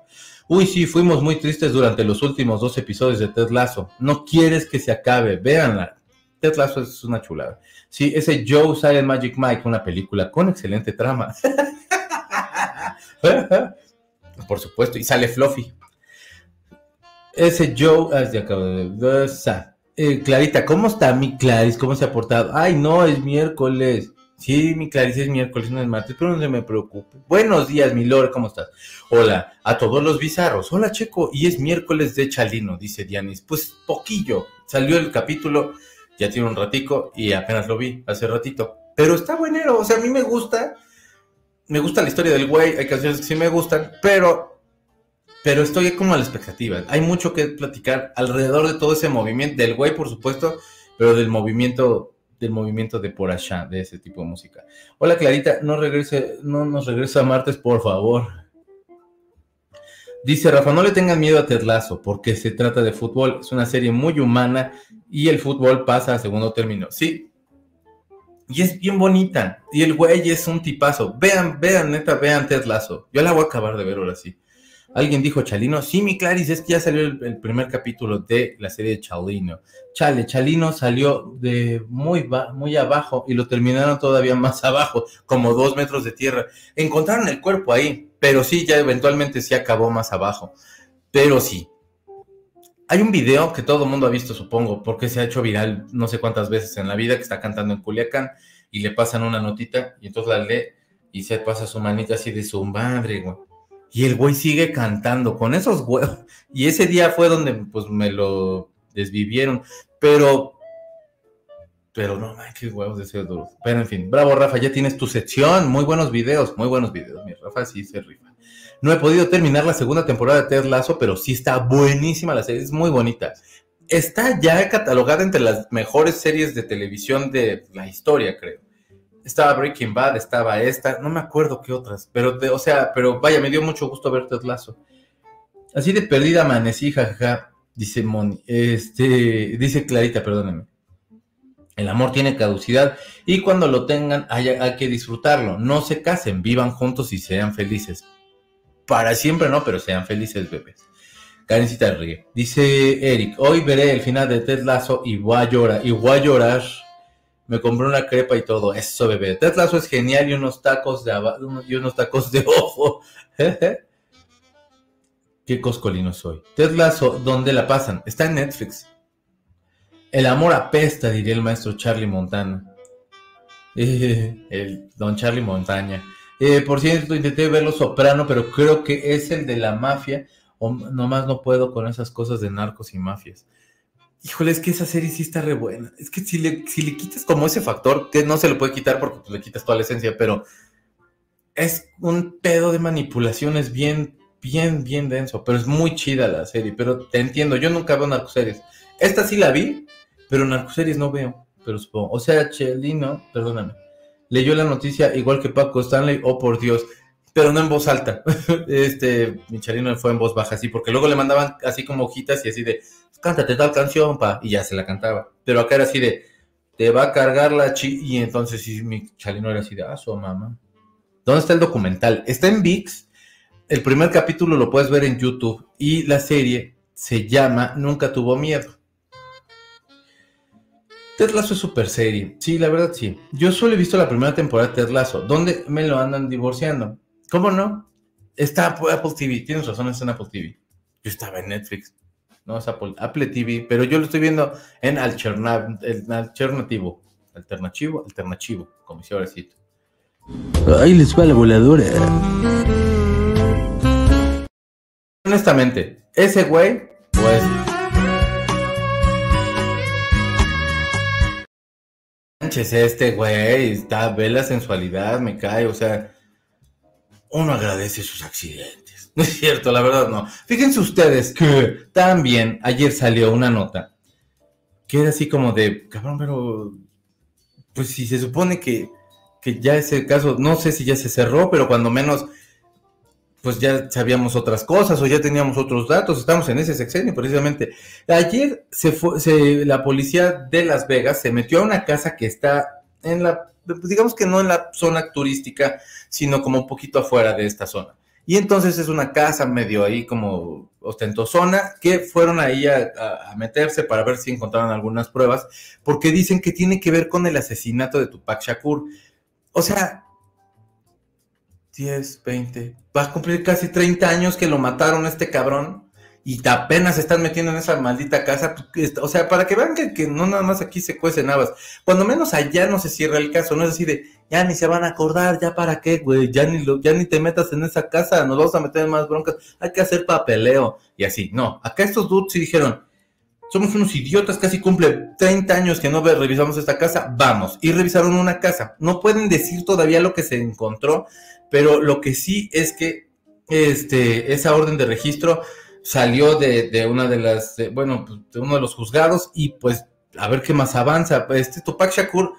Uy, sí, fuimos muy tristes durante los últimos dos episodios de Ted Lasso. No quieres que se acabe, véanla. Ted Lasso es una chulada. Sí, ese Joe Silent Magic Mike, una película con excelente trama. [laughs] Por supuesto, y sale Fluffy. Ese Joe, ah, acabo de Eh, Clarita, ¿cómo está mi Claris? ¿Cómo se ha portado? Ay, no, es miércoles. Sí, mi Claris es miércoles, no es martes, pero no se me preocupe. Buenos días, mi Lore, ¿cómo estás? Hola, a todos los bizarros. Hola, Checo, y es miércoles de Chalino, dice Dianis. Pues poquillo. Salió el capítulo, ya tiene un ratico y apenas lo vi hace ratito. Pero está buenero, o sea, a mí me gusta. Me gusta la historia del güey, hay canciones que sí me gustan, pero pero estoy como a la expectativa. Hay mucho que platicar alrededor de todo ese movimiento, del güey, por supuesto, pero del movimiento, del movimiento de por allá, de ese tipo de música. Hola Clarita, no regrese, no nos regresa martes, por favor. Dice Rafa, no le tengan miedo a Terlazo, porque se trata de fútbol, es una serie muy humana y el fútbol pasa a segundo término. Sí. Y es bien bonita. Y el güey es un tipazo. Vean, vean, neta, vean Ted Lazo. Yo la voy a acabar de ver ahora sí. Alguien dijo Chalino. Sí, mi Claris, es que ya salió el, primer capítulo de la serie de Chalino. Chale, Chalino salió de muy, muy abajo y lo terminaron todavía más [laughs] abajo, como dos metros de tierra. Encontraron el cuerpo ahí, pero sí, ya eventualmente sí acabó más abajo. Pero sí. Hay un video que todo el mundo ha visto, supongo, porque se ha hecho viral no sé cuántas veces en la vida, que está cantando en Culiacán y le pasan una notita y entonces la lee y se pasa su manita así de su madre, güey y el güey sigue cantando con esos huevos. [laughs] Y ese día fue donde pues me lo desvivieron. Pero, pero no, man, qué huevos de ser duro. Pero en fin, bravo Rafa, ya tienes tu sección. Muy buenos videos, muy buenos videos. Mi Rafa sí se rifa. No he podido terminar la segunda temporada de Ted Lazo, pero sí está buenísima la serie, es muy bonita. Está ya catalogada entre las mejores series de televisión de la historia, creo estaba Breaking Bad, estaba esta, no me acuerdo qué otras, pero, o sea, pero vaya, me dio mucho gusto verte Lazo. Así de perdida amanecí, jajaja, dice Moni, este, dice Clarita, perdónenme. El amor tiene caducidad y cuando lo tengan hay, hay, que disfrutarlo. No se casen, vivan juntos y sean felices. Para siempre no, pero sean felices, bebés. Karencita ríe. Dice Eric, hoy veré el final de Ted Lazo y voy a llorar, y voy a llorar me compré una crepa y todo. Eso, bebé. Ted es genial y unos tacos de y unos tacos de ojo. [laughs] Qué coscolino soy. Ted Lasso, ¿dónde la pasan? Está en Netflix. El amor apesta, diría el maestro Charlie Montana. [laughs] el don Charlie Montaña. Eh, por cierto, intenté verlo soprano, pero creo que es el de la mafia. O nomás no puedo con esas cosas de narcos y mafias. Híjole, es que esa serie sí está re buena. Es que si le, si le quitas como ese factor, que no se le puede quitar porque pues, le quitas toda la esencia, pero es un pedo de manipulaciones bien, bien, bien denso. Pero es muy chida la serie. Pero te entiendo, yo nunca veo narcoseries. Esta sí la vi, pero narcoseries no veo. Pero supongo. O sea, Chelino, perdóname, leyó la noticia igual que Paco Stanley, oh por Dios pero no en voz alta. [laughs] Este, Michelino fue en voz baja, así, porque luego le mandaban así como hojitas y así de, cántate tal canción, pa, y ya se la cantaba. Pero acá era así de, te va a cargar la chi, y entonces sí, Michelino era así de, ah, su mamá. ¿Dónde está el documental? Está en VIX. El primer capítulo lo puedes ver en YouTube y la serie se llama Nunca tuvo miedo. Ted Lasso es super serie. Sí, la verdad sí. Yo solo he visto la primera temporada de Ted Lasso, donde me lo andan divorciando. ¿Cómo no? Está Apple TV, tienes razón, está en Apple TV. Yo estaba en Netflix, no es Apple, Apple TV, pero yo lo estoy viendo en alternativo, alternativo, alternativo, como. Ahí les va la voladora. Honestamente, ese güey, pues. Este güey, está, ve la sensualidad, me cae, o sea, uno agradece sus accidentes. [laughs] No es cierto, la verdad no. Fíjense ustedes que también ayer salió una nota que era así como de, cabrón, pero pues si se supone que, que ya ese caso, no sé si ya se cerró, pero cuando menos, pues ya sabíamos otras cosas o ya teníamos otros datos, estamos en ese sexenio precisamente. Ayer se fue, se, la policía de Las Vegas se metió a una casa que está en la digamos que no en la zona turística, sino como un poquito afuera de esta zona. Y entonces es una casa medio ahí como ostentosona que fueron ahí a, meterse para ver si encontraron algunas pruebas, porque dicen que tiene que ver con el asesinato de Tupac Shakur. O sea, 10, 20, va a cumplir casi 30 años que lo mataron este cabrón y apenas se están metiendo en esa maldita casa. Pues, o sea, para que vean que, no nada más aquí se cuecen habas. Cuando menos allá no se cierra el caso, no es así de, ya ni se van a acordar, ya para qué, güey, ya ni, ya ni te metas en esa casa, nos vamos a meter en más broncas, hay que hacer papeleo y así. No, acá estos dudes sí dijeron, somos unos idiotas, casi cumple 30 años que no revisamos esta casa, vamos. Y revisaron una casa. No pueden decir todavía lo que se encontró, pero lo que sí es que este, esa orden de registro salió de, una de las, bueno, pues, de uno de los juzgados y pues a ver qué más avanza. Este Tupac Shakur,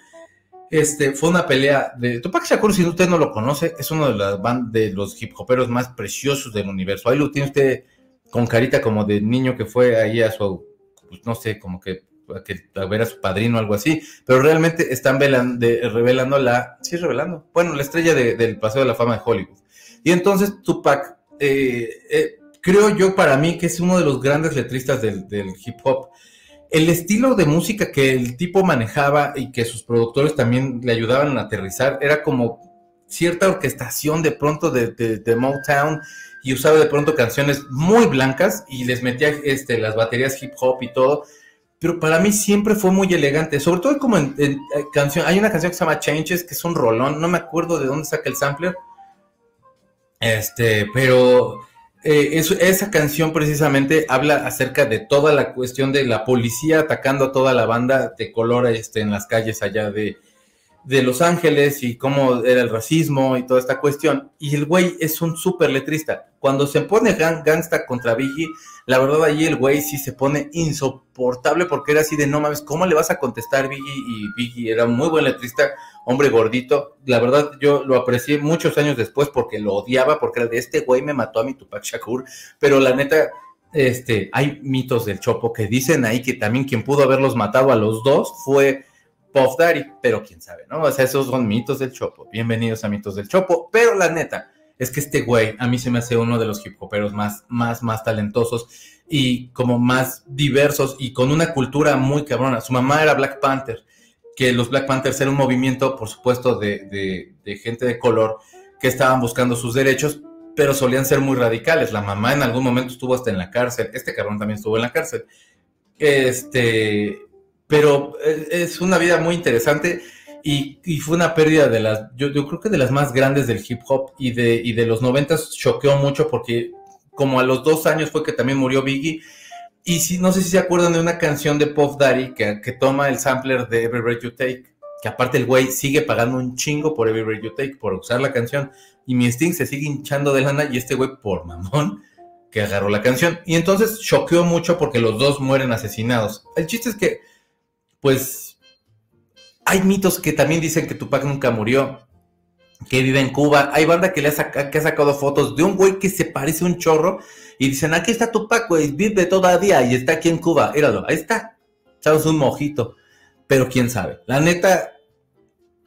este, fue una pelea de Tupac Shakur, si usted no lo conoce, es uno de, las de los hip hoperos más preciosos del universo. Ahí lo tiene usted con carita como de niño que fue ahí a su pues, no sé, como que a, ver a su padrino o algo así, pero realmente están revelando la, sí, revelando, bueno, la estrella del Paseo de la Fama de Hollywood. Y entonces Tupac, eh, eh, creo yo para mí que es uno de los grandes letristas del, hip hop. El estilo de música que el tipo manejaba y que sus productores también le ayudaban a aterrizar era como cierta orquestación de pronto de, de Motown y usaba de pronto canciones muy blancas y les metía este, las baterías hip hop y todo. Pero para mí siempre fue muy elegante, sobre todo como en, eh, canción, hay una canción que se llama Changes, que es un rolón, no me acuerdo de dónde saca el sampler, este, pero eh, esa canción precisamente habla acerca de toda la cuestión de la policía atacando a toda la banda de color este, en las calles allá de, de Los Ángeles y cómo era el racismo y toda esta cuestión. Y el güey es un súper letrista. Cuando se pone gangsta contra Biggie, la verdad ahí el güey sí se pone insoportable porque era así de no mames, ¿cómo le vas a contestar Biggie? Y Biggie era un muy buen letrista, hombre gordito. La verdad yo lo aprecié muchos años después porque lo odiaba, porque era de este güey me mató a mi Tupac Shakur. Pero la neta, este, hay mitos del Chopo que dicen ahí que también quien pudo haberlos matado a los dos fue Puff Daddy, pero quién sabe, ¿no? O sea, esos son mitos del Chopo. Bienvenidos a mitos del Chopo. Pero la neta, es que este güey a mí se me hace uno de los hip hoperos más, más, más talentosos y como más diversos y con una cultura muy cabrona. Su mamá era Black Panther, que los Black Panthers era un movimiento, por supuesto, de, de gente de color que estaban buscando sus derechos, pero solían ser muy radicales. La mamá en algún momento estuvo hasta en la cárcel. Este cabrón también estuvo en la cárcel. Este, pero eh, es una vida muy interesante y, fue una pérdida de las, yo, creo que de las más grandes del hip hop y de, y de los noventas mucho porque como a los dos años fue que también murió Biggie. Y si, no sé si se acuerdan de una canción de Puff Daddy que, que toma el sampler de Every Breath You Take, que aparte el güey sigue pagando un chingo por Every Breath You Take, por usar la canción, y mi Sting se sigue hinchando de lana y este güey por mamón que agarró la canción. Y entonces choqueó mucho porque los dos mueren asesinados. El chiste es que pues hay mitos que también dicen que Tupac nunca murió, que vive en Cuba. Hay banda que le ha, que ha sacado fotos de un güey que se parece un chorro y dicen, aquí está Tupac, güey, vive todavía y está aquí en Cuba. Míralo, ahí está. Echamos un mojito. Pero quién sabe. La neta,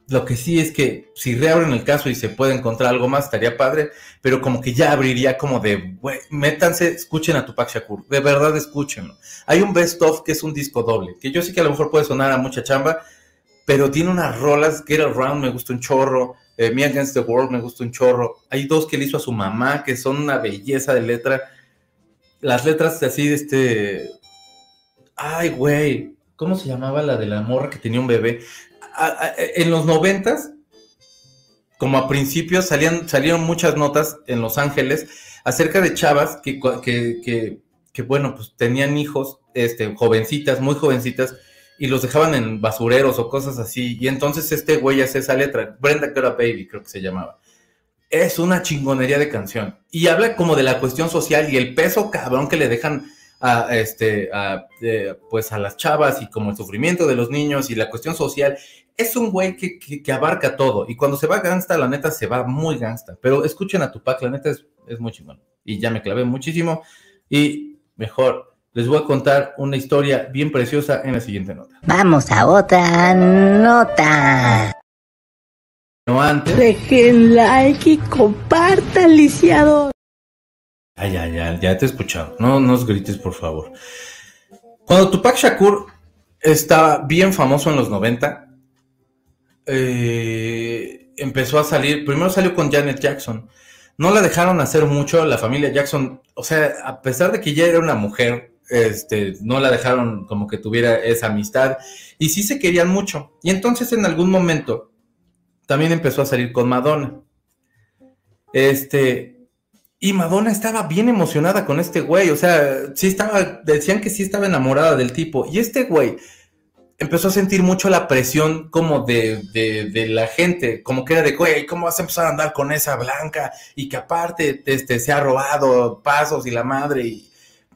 lo que sí es que si reabren el caso y se puede encontrar algo más, estaría padre, pero como que ya abriría como de, güey, métanse, escuchen a Tupac Shakur, de verdad escúchenlo. Hay un best of que es un disco doble, que yo sé que a lo mejor puede sonar a mucha chamba, pero tiene unas rolas, Get Around me gusta un chorro, eh, Me Against the World me gusta un chorro, hay dos que le hizo a su mamá, que son una belleza de letra, las letras así de este, ay, güey, ¿cómo se llamaba la de la morra que tenía un bebé? en los noventas, como a principios, salían, salieron muchas notas en Los Ángeles acerca de chavas que, que, que, bueno, pues tenían hijos, este, jovencitas, muy jovencitas, y los dejaban en basureros o cosas así. Y entonces este güey hace esa letra, Brenda Girl Baby, creo que se llamaba. Es una chingonería de canción. Y habla como de la cuestión social y el peso cabrón que le dejan a, este, a, pues a las chavas y como el sufrimiento de los niños y la cuestión social es un güey que, que, abarca todo. Y cuando se va gangsta, la neta se va muy gangsta. Pero escuchen a Tupac, la neta es, es muy chingón. Y ya me clavé muchísimo. Y mejor, les voy a contar una historia bien preciosa en la siguiente nota. Vamos a otra nota. No antes. Dejen like y compartan, lisiado. Ay, ya, ya, ya te he escuchado. No nos grites, por favor. Cuando Tupac Shakur estaba bien famoso en los 90, eh, empezó a salir, primero salió con Janet Jackson, no la dejaron hacer mucho, la familia Jackson, o sea, a pesar de que ya era una mujer, este, no la dejaron como que tuviera esa amistad y sí se querían mucho. Y entonces en algún momento también empezó a salir con Madonna. Este, y Madonna estaba bien emocionada con este güey, o sea, sí estaba, decían que sí estaba enamorada del tipo. Y este güey empezó a sentir mucho la presión como de, de, la gente, como que era de, güey, ¿cómo vas a empezar a andar con esa blanca? Y que aparte este, se ha robado pasos y la madre. Y,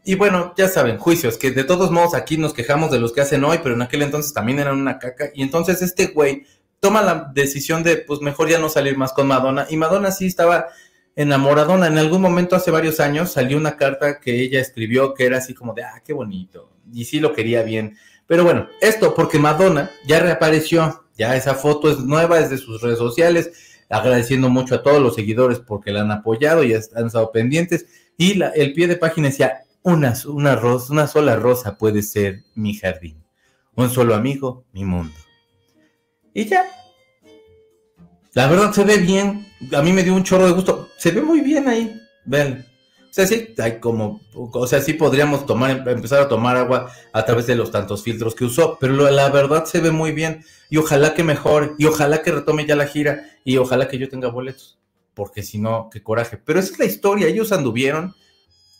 y bueno, ya saben, juicios, que de todos modos aquí nos quejamos de los que hacen hoy, pero en aquel entonces también eran una caca. Y entonces este güey toma la decisión de, pues mejor ya no salir más con Madonna. Y Madonna sí estaba enamoradona. En algún momento hace varios años salió una carta que ella escribió que era así como de, ah, qué bonito. Y sí lo quería bien. Pero bueno, esto porque Madonna ya reapareció, ya esa foto es nueva, es de sus redes sociales, agradeciendo mucho a todos los seguidores porque la han apoyado y han estado pendientes. Y la, el pie de página decía, una, una, rosa, una sola rosa puede ser mi jardín, un solo amigo, mi mundo. Y ya. La verdad se ve bien, a mí me dio un chorro de gusto, se ve muy bien ahí, ven. O sea, sí, hay como, o sea, sí podríamos empezar a tomar agua a través de los tantos filtros que usó, pero la verdad se ve muy bien y ojalá que mejore y ojalá que retome ya la gira y ojalá que yo tenga boletos, porque si no, qué coraje. Pero esa es la historia, ellos anduvieron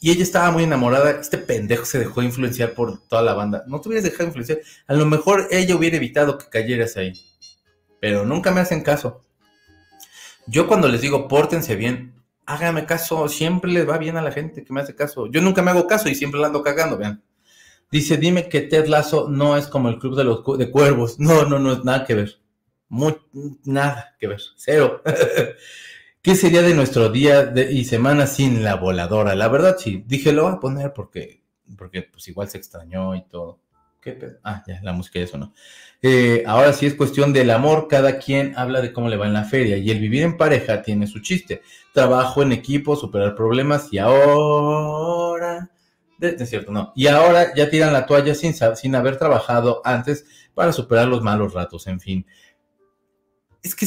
y ella estaba muy enamorada, este pendejo se dejó influenciar por toda la banda. No te hubieras dejado influenciar, a lo mejor ella hubiera evitado que cayeras ahí, pero nunca me hacen caso. Yo cuando les digo pórtense bien, hágame caso, siempre les va bien a la gente que me hace caso. Yo nunca me hago caso y siempre la ando cagando, vean. Dice, dime que Ted Lasso no es como el club de los de cuervos. No, no, no es nada que ver. nada que ver. Cero. [laughs] ¿Qué sería de nuestro día y semana sin la voladora? La verdad, sí. Dije, lo voy a poner porque, porque pues igual se extrañó y todo. ¿Qué ah, ya, la música ya sonó. Eh, ahora sí es cuestión del amor, cada quien habla de cómo le va en la feria y el vivir en pareja tiene su chiste. Trabajo en equipo, superar problemas y ahora... De, cierto, no. Y ahora ya tiran la toalla sin, sin haber trabajado antes para superar los malos ratos, en fin. Es que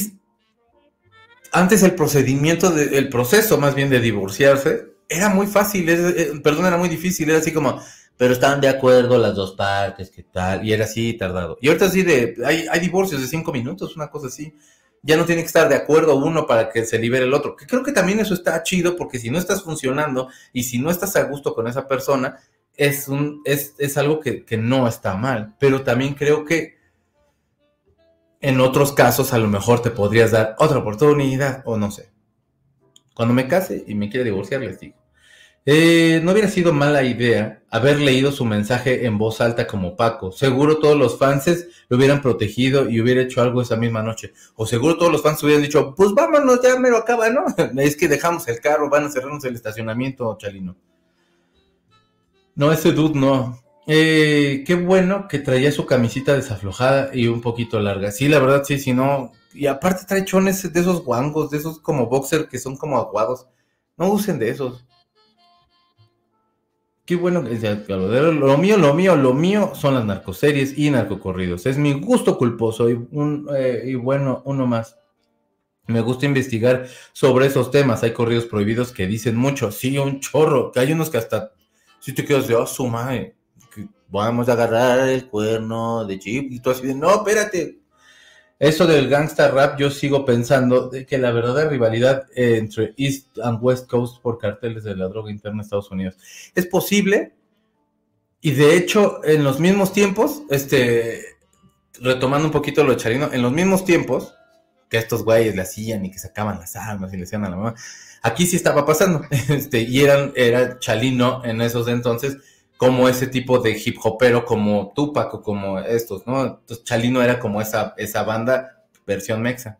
antes el procedimiento, de, el proceso más bien de divorciarse, era muy fácil, perdón, era muy difícil, era así como, pero estaban de acuerdo las dos partes, qué tal, y era así tardado. Y ahorita sí de, hay, hay divorcios de cinco minutos, una cosa así. Ya no tiene que estar de acuerdo uno para que se libere el otro. Que creo que también eso está chido porque si no estás funcionando y si no estás a gusto con esa persona, es, un, es, es algo que, que no está mal. Pero también creo que en otros casos a lo mejor te podrías dar otra oportunidad o no sé. Cuando me case y me quiera divorciar, les digo. Eh, no hubiera sido mala idea haber leído su mensaje en voz alta como Paco. Seguro todos los fans lo hubieran protegido y hubiera hecho algo esa misma noche. O seguro todos los fans hubieran dicho, pues vámonos, ya me lo acaba, ¿no? [laughs] es que dejamos el carro, van a cerrarnos el estacionamiento, Chalino. No, ese dude no. Eh, qué bueno que traía su camisita desaflojada y un poquito larga. Sí, la verdad, sí, si no. Y aparte trae chones de esos guangos, de esos como boxer que son como aguados. No usen de esos. Qué bueno que lo mío, lo mío, lo mío son las narcoseries y narcocorridos. Es mi gusto culposo y, un, eh, y bueno, uno más. Me gusta investigar sobre esos temas. Hay corridos prohibidos que dicen mucho. Sí, un chorro. Que hay unos que hasta. Si te quedas de, oh, su Que vamos a agarrar el cuerno de chip. Y tú así de, no, espérate. Eso del gangsta rap, yo sigo pensando de que la verdadera rivalidad entre East and West Coast por carteles de la droga interna en Estados Unidos es posible. Y de hecho, en los mismos tiempos, este, retomando un poquito lo de Charino, en los mismos tiempos que estos güeyes le hacían y que sacaban las armas y le hacían a la mamá, aquí sí estaba pasando. [laughs] Este, y eran, era Chalino en esos entonces como ese tipo de hip hopero como Tupac o como estos, ¿no? Entonces Chalino era como esa, esa banda versión mexa.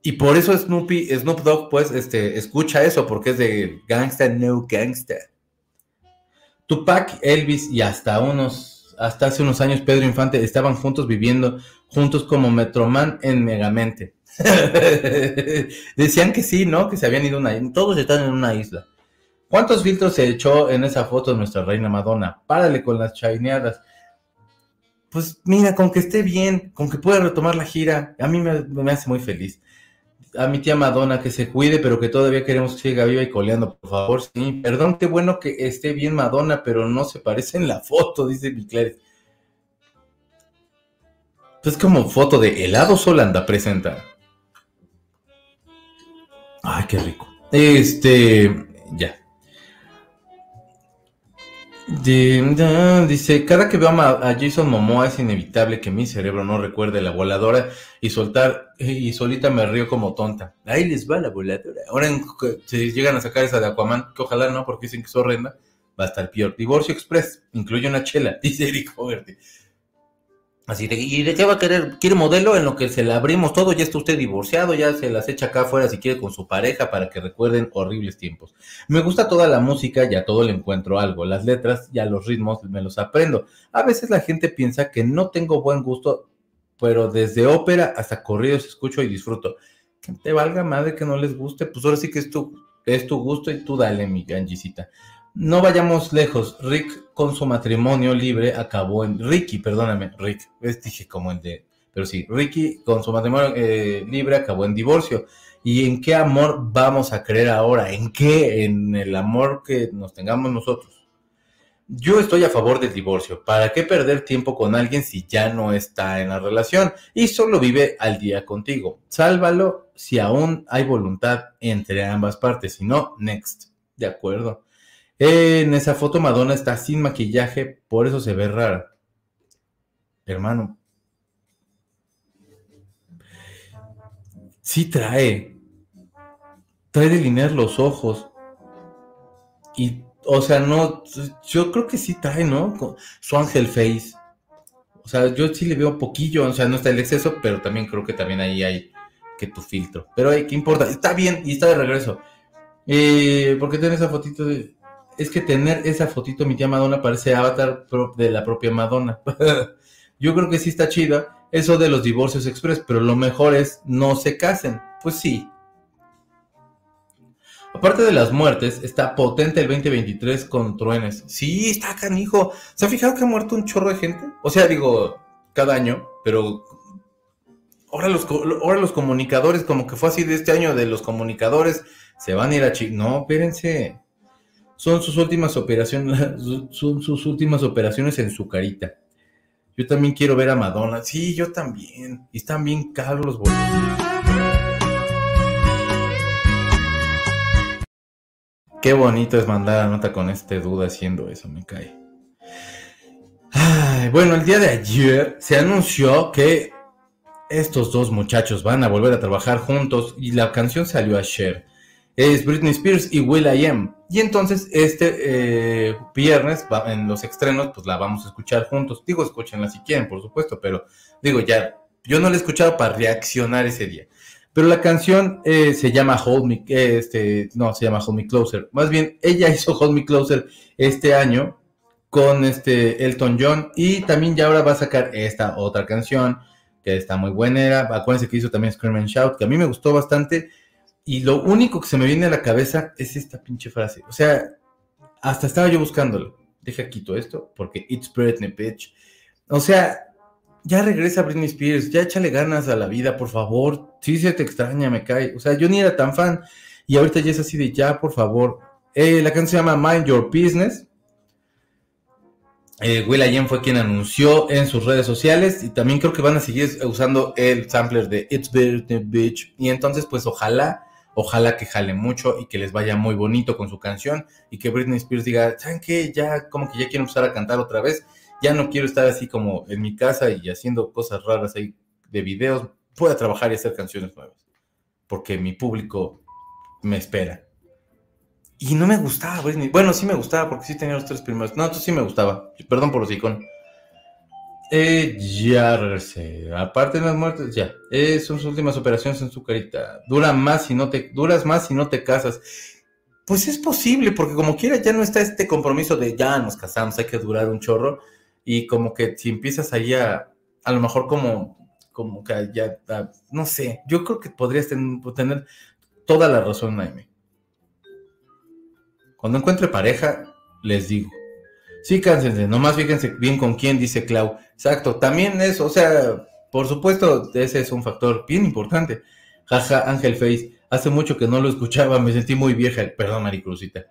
Y por eso Snoopy, Snoop Dogg, pues, este, escucha eso, porque es de gangsta, no gangsta. Tupac, Elvis y hasta unos, hasta hace unos años Pedro Infante estaban juntos viviendo juntos como Metroman en Megamente. [laughs] Decían que sí, ¿no? Que se habían ido a una todos están en una isla. ¿Cuántos filtros se echó en esa foto de nuestra reina Madonna? Párale con las chaineadas. Pues mira, con que esté bien, con que pueda retomar la gira, a mí me, hace muy feliz. A mi tía Madonna que se cuide, pero que todavía queremos que siga viva y coleando, por favor. Sí, perdón, qué bueno que esté bien Madonna, pero no se parece en la foto, dice mi Claire. Es como foto de helado Solanda presenta. Ay, qué rico. Este, ya. Dice, cada que veo a, Jason Momoa es inevitable que mi cerebro no recuerde la voladora y soltar y solita me río como tonta. Ahí les va la voladora. Ahora si llegan a sacar esa de Aquaman, que ojalá no, porque dicen que es horrenda, va a estar peor. Divorcio Express, incluye una chela, [laughs] dice Eric Hogarty. Así de, ¿y de qué va a querer? ¿Quiere modelo en lo que se le abrimos todo? Ya está usted divorciado, ya se las echa acá afuera si quiere con su pareja para que recuerden horribles tiempos. Me gusta toda la música, ya todo le encuentro algo. Las letras, ya los ritmos me los aprendo. A veces la gente piensa que no tengo buen gusto, pero desde ópera hasta corridos escucho y disfruto. Que te valga madre que no les guste, pues ahora sí que es tu, es tu gusto y tú dale, mi ganjicita. No vayamos lejos. Rick con su matrimonio libre acabó en. Ricky, perdóname, Rick. Es, dije como el de. Pero sí, Ricky con su matrimonio eh, libre acabó en divorcio. ¿Y en qué amor vamos a creer ahora? ¿En qué? En el amor que nos tengamos nosotros. Yo estoy a favor del divorcio. ¿Para qué perder tiempo con alguien si ya no está en la relación y solo vive al día contigo? Sálvalo si aún hay voluntad entre ambas partes. Si no, next. De acuerdo. En esa foto Madonna está sin maquillaje, por eso se ve rara. Hermano. Sí trae. Trae delinear los ojos. Y, o sea, no, yo creo que sí trae, ¿no? Su ángel face. O sea, yo sí le veo un poquillo, o sea, no está el exceso, pero también creo que también ahí hay que tu filtro. Pero, ¿qué importa? Está bien y está de regreso. Eh, ¿Por qué tiene esa fotito de es que tener esa fotito de mi tía Madonna parece avatar de la propia Madonna. [laughs] Yo creo que sí está chida eso de los divorcios express, pero lo mejor es no se casen. Pues sí. Aparte de las muertes, está potente el 2023 con truenes. Sí, está canijo. ¿Se ha fijado que ha muerto un chorro de gente? O sea, digo, cada año, pero ahora los, ahora los comunicadores, como que fue así de este año de los comunicadores, se van a ir a... Ch no, espérense son sus últimas operaciones, [laughs] son sus últimas operaciones en su carita. Yo también quiero ver a Madonna. Sí, yo también. Y están bien caros. Qué bonito es mandar a nota con este duda haciendo eso, me cae. bueno, el día de ayer se anunció que estos dos muchachos van a volver a trabajar juntos y la canción salió a Cher es Britney Spears y Will I Am. Y entonces este eh, viernes en los estrenos pues la vamos a escuchar juntos. Digo, escúchenla si quieren, por supuesto, pero digo, ya, yo no la he escuchado para reaccionar ese día. Pero la canción eh, se llama Hold Me, eh, este, no, se llama Hold Me Closer. Más bien, ella [laughs] hizo Hold Me Closer este año con este Elton John y también ya ahora va a sacar esta otra canción que está muy buena. Acuérdense que hizo también Scream and Shout, que a mí me gustó bastante y lo único que se me viene a la cabeza es esta pinche frase. O sea, hasta estaba yo buscándolo. Deja quito esto porque it's Britney, bitch. O sea, ya regresa Britney Spears, ya échale ganas a la vida, por favor. Sí se te extraña, me cae. O sea, yo ni era tan fan y ahorita ya es así de ya, por favor. Eh, la canción se llama Mind Your Business. Eh, Will Allen fue quien anunció en sus redes sociales y también creo que van a seguir usando el sampler de It's Britney Bitch. Y entonces, pues ojalá Ojalá que jale mucho y que les vaya muy bonito con su canción y que Britney Spears diga, ¿saben qué? Ya como que ya quiero empezar a cantar otra vez. Ya no quiero estar así como en mi casa y haciendo cosas raras ahí de videos. Pueda trabajar y hacer canciones nuevas. Porque mi público me espera. Y no me gustaba Britney. Bueno, sí me gustaba porque sí tenía los tres primeros. No, entonces sí me gustaba. Perdón por los iconos. Eh, ya regresé. Aparte de las muertes, ya. Eh, sus últimas operaciones en su carita. Dura más si no te, duras más si no te casas. Pues es posible, porque como quiera ya no está este compromiso de ya nos casamos, hay que durar un chorro. Y como que si empiezas ahí a, a lo mejor como, como que ya, no sé, yo creo que podrías tener toda la razón, Naime. Cuando encuentre pareja, les digo, Sí, cánsense, nomás fíjense bien con quién, dice Clau. Exacto, también es, o sea, por supuesto, ese es un factor bien importante. Jaja, Ángel Face. Hace mucho que no lo escuchaba, me sentí muy vieja. Perdón, Maricruzita.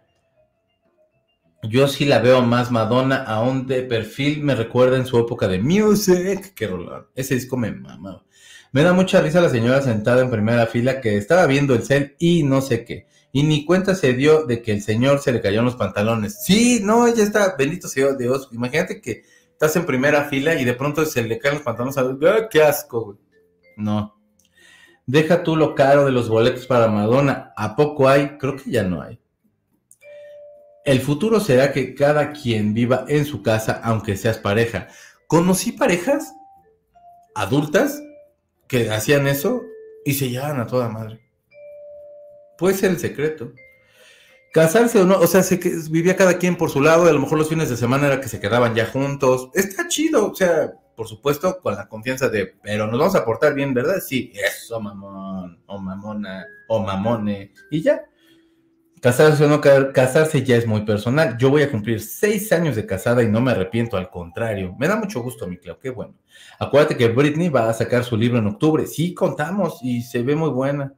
Yo sí la veo más Madonna, aún de perfil me recuerda en su época de music. Qué rolón. Ese disco me mamaba. Me da mucha risa la señora sentada en primera fila que estaba viendo el cel y no sé qué. Y ni cuenta se dio de que el señor se le cayó en los pantalones. Sí, no, ella está, bendito sea Dios. Imagínate que estás en primera fila y de pronto se le caen los pantalones. ¡Ah, ¡Qué asco! No. Deja tú lo caro de los boletos para Madonna. ¿A poco hay? Creo que ya no hay. El futuro será que cada quien viva en su casa, aunque seas pareja. Conocí parejas adultas que hacían eso y se llevaban a toda madre. Puede ser el secreto. Casarse o no, o sea, se, vivía cada quien por su lado, y a lo mejor los fines de semana era que se quedaban ya juntos. Está chido, o sea, por supuesto, con la confianza de, pero nos vamos a portar bien, ¿verdad? Sí, eso, mamón, o mamona, o mamone, y ya. Casarse o no casarse ya es muy personal. Yo voy a cumplir seis años de casada y no me arrepiento, al contrario. Me da mucho gusto, mi Clau, qué bueno. Acuérdate que Britney va a sacar su libro en octubre. Sí, contamos y se ve muy buena.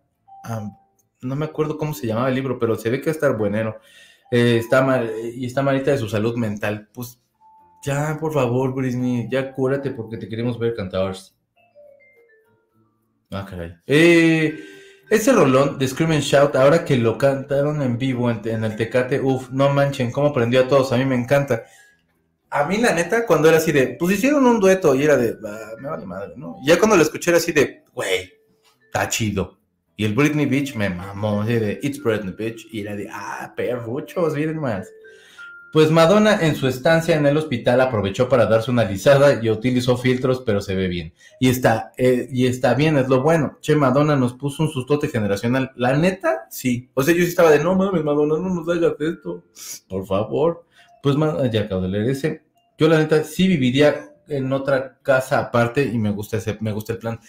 No me acuerdo cómo se llamaba el libro, pero se ve que estar buenero. Eh, está mal, y está malita de su salud mental. Pues ya, por favor, Britney, ya cúrate porque te queremos ver cantar. Ah, caray. Eh. Ese rolón de Scream and Shout, ahora que lo cantaron en vivo en, el Tecate, uff, no manchen, cómo prendió a todos, a mí me encanta. A mí, la neta, cuando era así de, pues hicieron un dueto y era de, ah, me vale madre, ¿no? ya cuando lo escuché era así de, güey, está chido. Y el Britney Beach me mamó, así de, it's Britney Beach, y era de, ah, perruchos, miren más. Pues Madonna en su estancia en el hospital aprovechó para darse una lisada y utilizó filtros, pero se ve bien. Y está, eh, y está bien, es lo bueno. Che, Madonna nos puso un sustote generacional. La neta, sí. O sea, yo sí estaba de, no mames, Madonna, no nos hagas esto. Por favor. Pues ya acabo de leer ese. Yo la neta sí viviría en otra casa aparte y me gusta ese, me gusta el plan.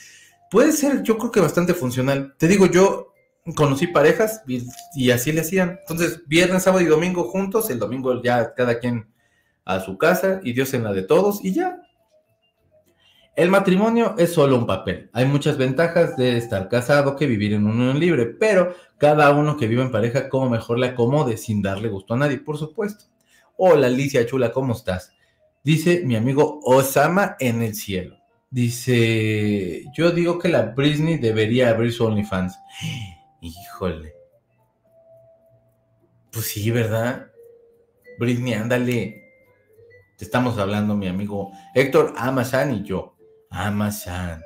Puede ser, yo creo que bastante funcional. Te digo, yo conocí parejas y, así le hacían. Entonces, viernes, sábado y domingo juntos, el domingo ya cada quien a su casa y Dios en la de todos y ya. El matrimonio es solo un papel. Hay muchas ventajas de estar casado que vivir en unión libre, pero cada uno que vive en pareja como mejor le acomode sin darle gusto a nadie, por supuesto. Hola Alicia Chula, ¿cómo estás? Dice mi amigo Osama en el cielo. Dice, yo digo que la Britney debería abrir su OnlyFans. [gasps] Híjole. Pues sí, ¿verdad? Britney, ándale. Te estamos hablando, mi amigo Héctor Amazan y yo. Amazan.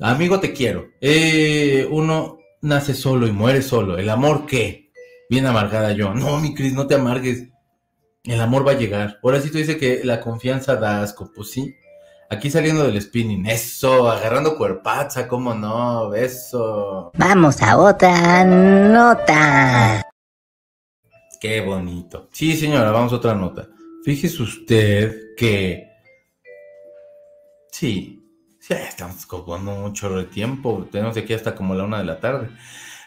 Amigo, te quiero. Eh, uno nace solo y muere solo. ¿El amor qué? Bien amargada yo. No, mi Cris, no te amargues. El amor va a llegar. Ahora sí tú dices que la confianza da asco. Pues sí. Aquí saliendo del spinning, eso, agarrando cuerpaza, cómo no, eso. Vamos a otra nota. Qué bonito. Sí, señora, vamos a otra nota. Fíjese usted que... Sí, sí, estamos cobrando mucho de tiempo. Tenemos aquí hasta como la una de la tarde.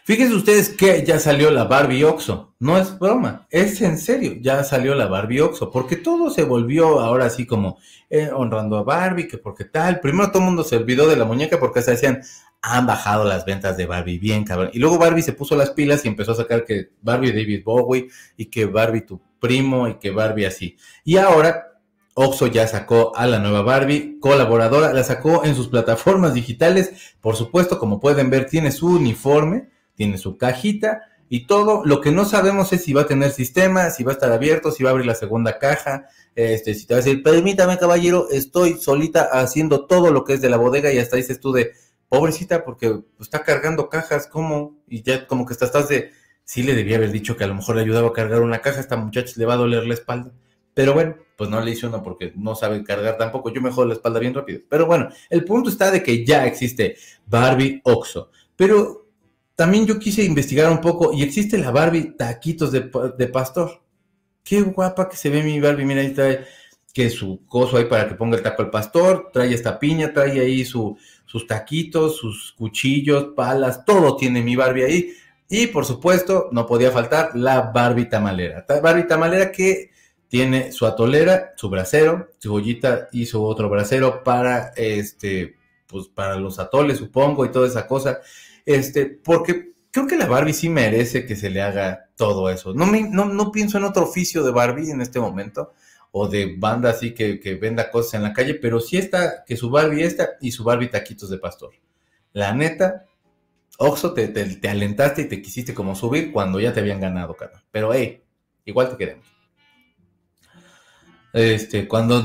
Fíjense ustedes que ya salió la Barbie Oxo. No es broma, es en serio, ya salió la Barbie Oxo, porque todo se volvió ahora así como eh, honrando a Barbie, que porque tal. Primero todo el mundo se olvidó de la muñeca porque se decían, han bajado las ventas de Barbie, bien cabrón. Y luego Barbie se puso las pilas y empezó a sacar que Barbie David Bowie y que Barbie tu primo y que Barbie así. Y ahora Oxo ya sacó a la nueva Barbie colaboradora, la sacó en sus plataformas digitales. Por supuesto, como pueden ver, tiene su uniforme tiene su cajita y todo. Lo que no sabemos es si va a tener sistema, si va a estar abierto, si va a abrir la segunda caja. Este, si te va a decir, permítame, caballero, estoy solita haciendo todo lo que es de la bodega y hasta dices tú de, pobrecita, porque está cargando cajas, ¿cómo? Y ya como que estás, estás de, sí le debía haber dicho que a lo mejor le ayudaba a cargar una caja, esta muchacha le va a doler la espalda. Pero bueno, pues no le hice uno porque no sabe cargar tampoco. Yo me jodo la espalda bien rápido. Pero bueno, el punto está de que ya existe Barbie Oxo. Pero también yo quise investigar un poco y existe la Barbie taquitos de, pastor. Qué guapa que se ve mi Barbie. Mira, ahí trae que su coso ahí para que ponga el taco al pastor. Trae esta piña, trae ahí su, sus taquitos, sus cuchillos, palas, todo tiene mi Barbie ahí. Y por supuesto, no podía faltar la Barbie tamalera. Barbie tamalera que tiene su atolera, su brasero, su joyita y su otro brasero para este, pues para los atoles, supongo, y toda esa cosa. Este, porque creo que la Barbie sí merece que se le haga todo eso. No, me, no, no pienso en otro oficio de Barbie en este momento o de banda así que, que, venda cosas en la calle, pero sí está que su Barbie esta y su Barbie taquitos de pastor. La neta, Oxo, te, te, alentaste y te quisiste como subir cuando ya te habían ganado, cara. Pero, hey, igual te queremos. Este, cuando,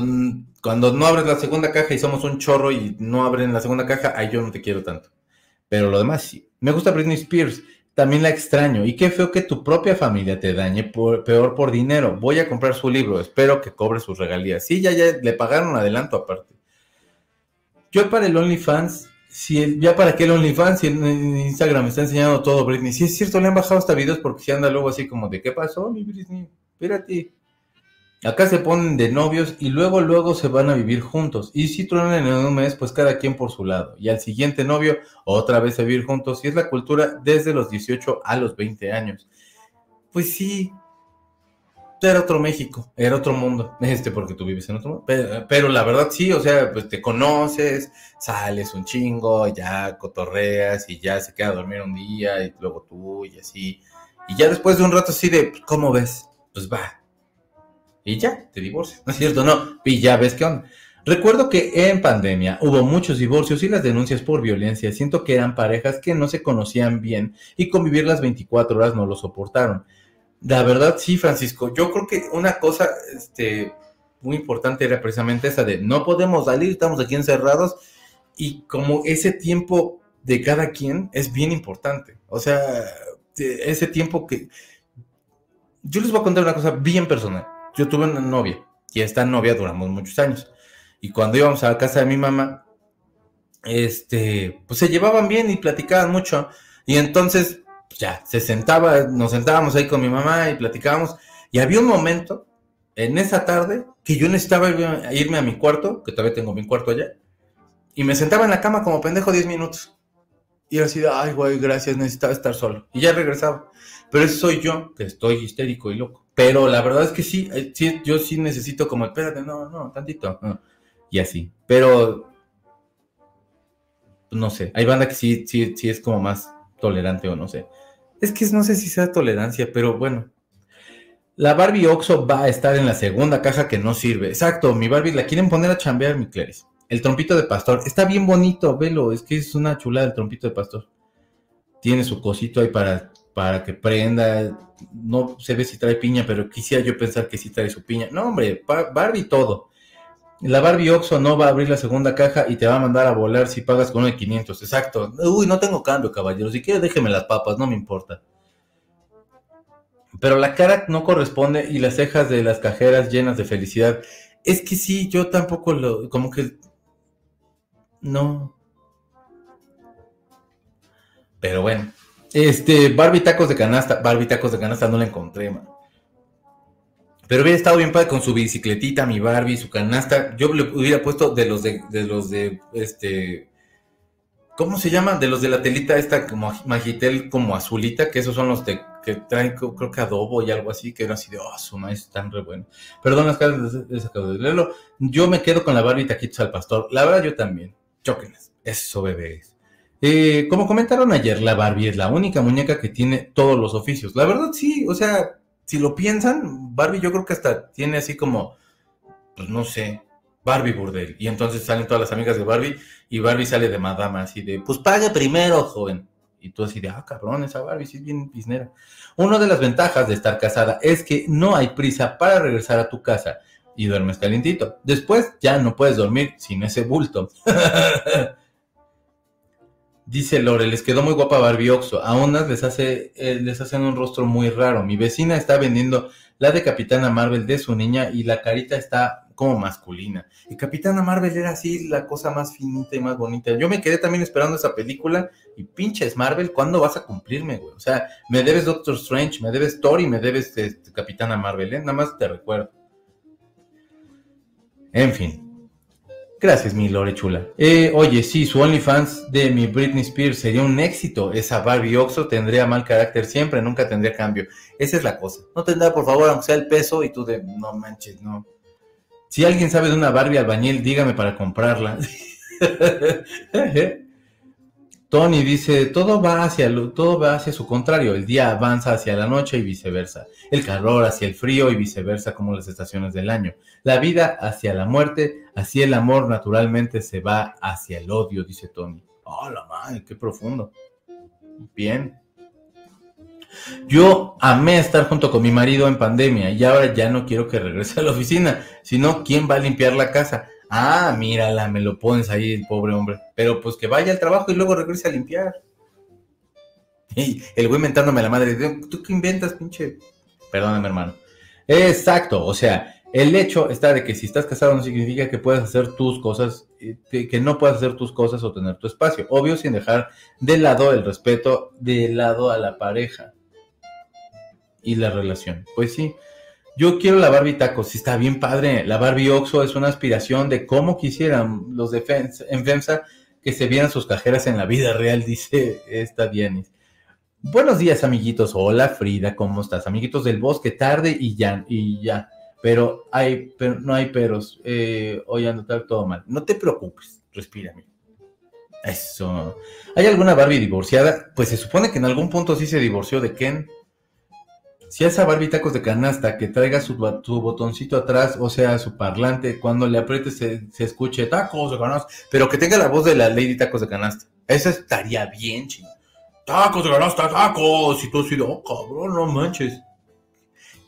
cuando no abres la segunda caja y somos un chorro y no abren la segunda caja, ahí yo no te quiero tanto. Pero lo demás sí. Me gusta Britney Spears. También la extraño. Y qué feo que tu propia familia te dañe peor por dinero. Voy a comprar su libro. Espero que cobre sus regalías. Sí, ya, ya le pagaron adelanto aparte. Yo para el OnlyFans, si ya para qué el OnlyFans, si en Instagram me está enseñando todo Britney. Si es cierto, le han bajado hasta videos porque si anda luego así como de, ¿qué pasó, mi Britney? Espérate. Acá se ponen de novios y luego luego se van a vivir juntos. Y si truenan en un mes, pues cada quien por su lado. Y al siguiente novio, otra vez a vivir juntos. Y es la cultura desde los 18 a los 20 años. Pues sí, era otro México, era otro mundo. Este, porque tú vives en otro mundo. Pero, la verdad sí, o sea, pues te conoces, sales un chingo, ya cotorreas y ya se queda a dormir un día y luego tú y así. Y ya después de un rato así de, ¿cómo ves? Pues va, y ya, te divorcias. [laughs] ¿No es cierto? No, y ya ves qué onda. Recuerdo que en pandemia hubo muchos divorcios y las denuncias por violencia. Siento que eran parejas que no se conocían bien y convivir las 24 horas no lo soportaron. La verdad, sí, Francisco. Yo creo que una cosa este, muy importante era precisamente esa de no podemos salir, estamos aquí encerrados y como ese tiempo de cada quien es bien importante. O sea, ese tiempo que... Yo les voy a contar una cosa bien personal yo tuve una novia y esta novia duramos muchos años. Y cuando íbamos a la casa de mi mamá, este, pues se llevaban bien y platicaban mucho. Y entonces, pues ya, se sentaba, nos sentábamos ahí con mi mamá y platicábamos. Y había un momento en esa tarde que yo necesitaba irme a mi cuarto, que todavía tengo mi cuarto allá, y me sentaba en la cama como pendejo 10 minutos. Y así ay, güey, gracias, necesitaba estar solo. Y ya regresaba. Pero eso soy yo, que estoy histérico y loco. Pero la verdad es que sí, eh, sí yo sí necesito como, espérate, no, no, tantito. Y así. Pero, no sé, hay banda que sí, sí, sí es como más tolerante o no sé. Es que no sé si sea tolerancia, pero bueno. La Barbie Oxo va a estar en la segunda caja que no sirve. Exacto, mi Barbie la quieren poner a chambear, mi Clarice. El trompito de pastor. Está bien bonito, velo. Es que es una chulada el trompito de pastor. Tiene su cosito ahí para para que prenda. No se ve si trae piña, pero quisiera yo pensar que sí trae su piña. No, hombre, Barbie todo. La Barbie Oxo no va a abrir la segunda caja y te va a mandar a volar si pagas con de 500. Exacto. Uy, no tengo cambio, caballero. Si quiere, déjeme las papas, no me importa. Pero la cara no corresponde y las cejas de las cajeras llenas de felicidad. Es que sí, yo tampoco lo. Como que. No. Pero bueno. Este, Barbie tacos de canasta. Barbie tacos de canasta no la encontré, man. Pero hubiera estado bien padre con su bicicletita, mi Barbie, su canasta. Yo le hubiera puesto de los de, de los de este. ¿Cómo se llama? De los de la telita esta como magitel como azulita, que esos son los que traen creo que adobo y algo así, que era así de, oh, su maíz están re bueno. Perdón las caras de, de leerlo. Yo me quedo con la Barbie taquitos al pastor. La verdad yo también. Chóquenlas. Eso, bebés. Eh, como comentaron ayer, la Barbie es la única muñeca que tiene todos los oficios. La verdad, sí, o sea, si lo piensan, Barbie yo creo que hasta tiene así como, pues no sé, Barbie burdel. Y entonces salen todas las amigas de Barbie y Barbie sale de madama, así de, pues pague primero, joven. Y tú así de, ah, cabrón, esa Barbie sí es bien pisnera. Una de las ventajas de estar casada es que no hay prisa para regresar a tu casa y duermes calientito. Después ya no puedes dormir sin ese bulto. [laughs] Dice Lore, les quedó muy guapa Barbie Oxo. A unas les hace, eh, les hacen un rostro muy raro. Mi vecina está vendiendo la de Capitana Marvel de su niña y la carita está como masculina. Y Capitana Marvel era así la cosa más finita y más bonita. Yo me quedé también esperando esa película y pinches Marvel, ¿cuándo vas a cumplirme, güey? O sea, me debes Doctor Strange, me debes Thor y me debes este, Capitana Marvel, ¿eh? Nada más te recuerdo. En fin, Gracias, mi Lore chula. Eh, oye, sí, su OnlyFans de mi Britney Spears sería un éxito. Esa Barbie Oxo tendría mal carácter siempre, nunca tendría cambio. Esa es la cosa. No tendrá, por favor, aunque sea el peso y tú de, no manches, no. Si alguien sabe de una Barbie albañil, dígame para comprarla. [laughs] Tony dice, todo va hacia todo va hacia su contrario, el día avanza hacia la noche y viceversa, el calor hacia el frío y viceversa como las estaciones del año, la vida hacia la muerte, así el amor naturalmente se va hacia el odio, dice Tony. Oh, la madre, qué profundo. Bien. Yo amé estar junto con mi marido en pandemia y ahora ya no quiero que regrese a la oficina, sino quién va a limpiar la casa. Ah, mírala, me lo pones ahí el pobre hombre. Pero pues que vaya al trabajo y luego regrese a limpiar. [laughs] Y el güey mentándome la madre, ¿tú qué inventas, pinche? Perdóname, hermano. Exacto, o sea, el hecho está de que si estás casado no significa que puedas hacer tus cosas, eh, que no puedas hacer tus cosas o tener tu espacio. Obvio, sin dejar de lado el respeto, de lado a la pareja y la relación. Pues sí, yo quiero la Barbie Tacos, sí está bien padre. La Barbie Oxxo es una aspiración de cómo quisieran los de Fens- en FEMSA que se vieran sus cajeras en la vida real, [laughs] dice esta Dianis. Buenos días, amiguitos. Hola, Frida, ¿cómo estás? Amiguitos del bosque, tarde y ya, y ya. Pero hay, pero no hay peros. Eh, hoy ando tal, todo mal. No te preocupes, respira. Eso. ¿Hay alguna Barbie divorciada? Pues se supone que en algún punto sí se divorció de Ken. Si esa Barbie tacos de canasta que traiga su, su botoncito atrás, o sea, su parlante, cuando le aprietes se, se escuche tacos de canasta, pero que tenga la voz de la Lady Tacos de Canasta. Eso estaría bien, ching. Tacos de canasta, tacos. Y tú así oh, cabrón, no manches.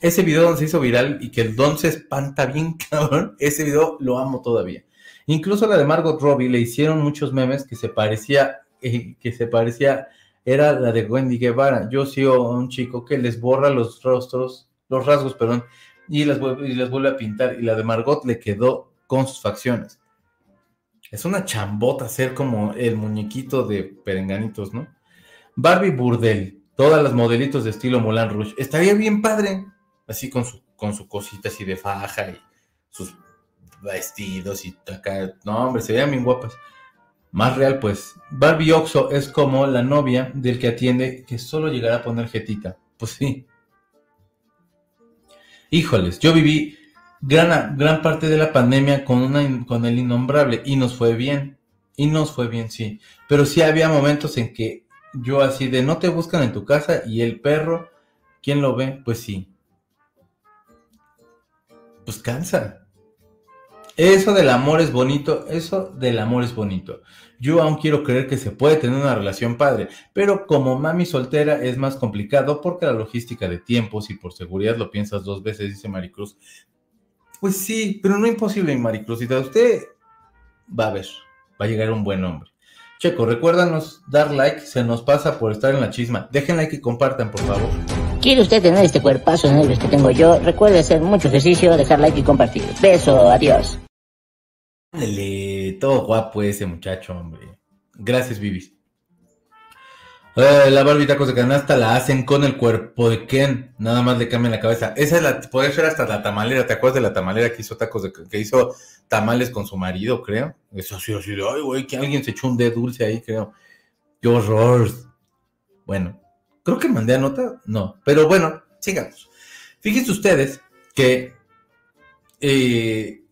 Ese video donde se hizo viral y que el don se espanta bien, [laughs] cabrón, ese video lo amo todavía. Incluso la de Margot Robbie le hicieron muchos memes que se parecía, eh, que se parecía, era la de Wendy Guevara. Yo sigo a un chico que les borra los rostros, los rasgos, perdón, y las vuelve, y las vuelve a pintar. Y la de Margot le quedó con sus facciones. Es una chambota ser como el muñequito de perenganitos, ¿no? Barbie Burdel, todas las modelitos de estilo Moulin Rouge. Estaría bien padre, así con su, con su cosita así de faja y sus vestidos y acá. No, hombre, se bien guapas. Más real, pues. Barbie Oxo es como la novia del que atiende que solo llegará a poner jetita. Pues sí. Híjoles, yo viví gran, gran parte de la pandemia con, una, con el innombrable y nos fue bien. Y nos fue bien, sí. Pero sí había momentos en que yo así de no te buscan en tu casa y el perro, ¿quién lo ve? Pues sí. Pues cansa. Eso del amor es bonito, eso del amor es bonito. Yo aún quiero creer que se puede tener una relación padre, pero como mami soltera es más complicado porque la logística de tiempos y por seguridad lo piensas dos veces, dice Maricruz. Pues sí, pero no imposible, Maricruzita. Usted va a ver, va a llegar un buen hombre. Checo, recuérdanos dar like, se nos pasa por estar en la chisma. Dejen like y compartan, por favor. ¿Quiere usted tener este cuerpazo de nervios que tengo yo? Recuerde hacer mucho ejercicio, dejar like y compartir. Beso, adiós. Ándale, todo guapo ese muchacho, hombre. Gracias, Vivis. Eh, la Barbie tacos de canasta la hacen con el cuerpo de Ken. Nada más le cambian la cabeza. Esa es la, puede ser hasta la tamalera. ¿Te acuerdas de la tamalera que hizo tacos de, que hizo tamales con su marido, creo? Eso sí, así de, ay, güey, que alguien se echó un dedo dulce ahí, creo. Qué horror. Bueno, creo que mandé a nota. No, pero bueno, sigamos. Fíjense ustedes que eh,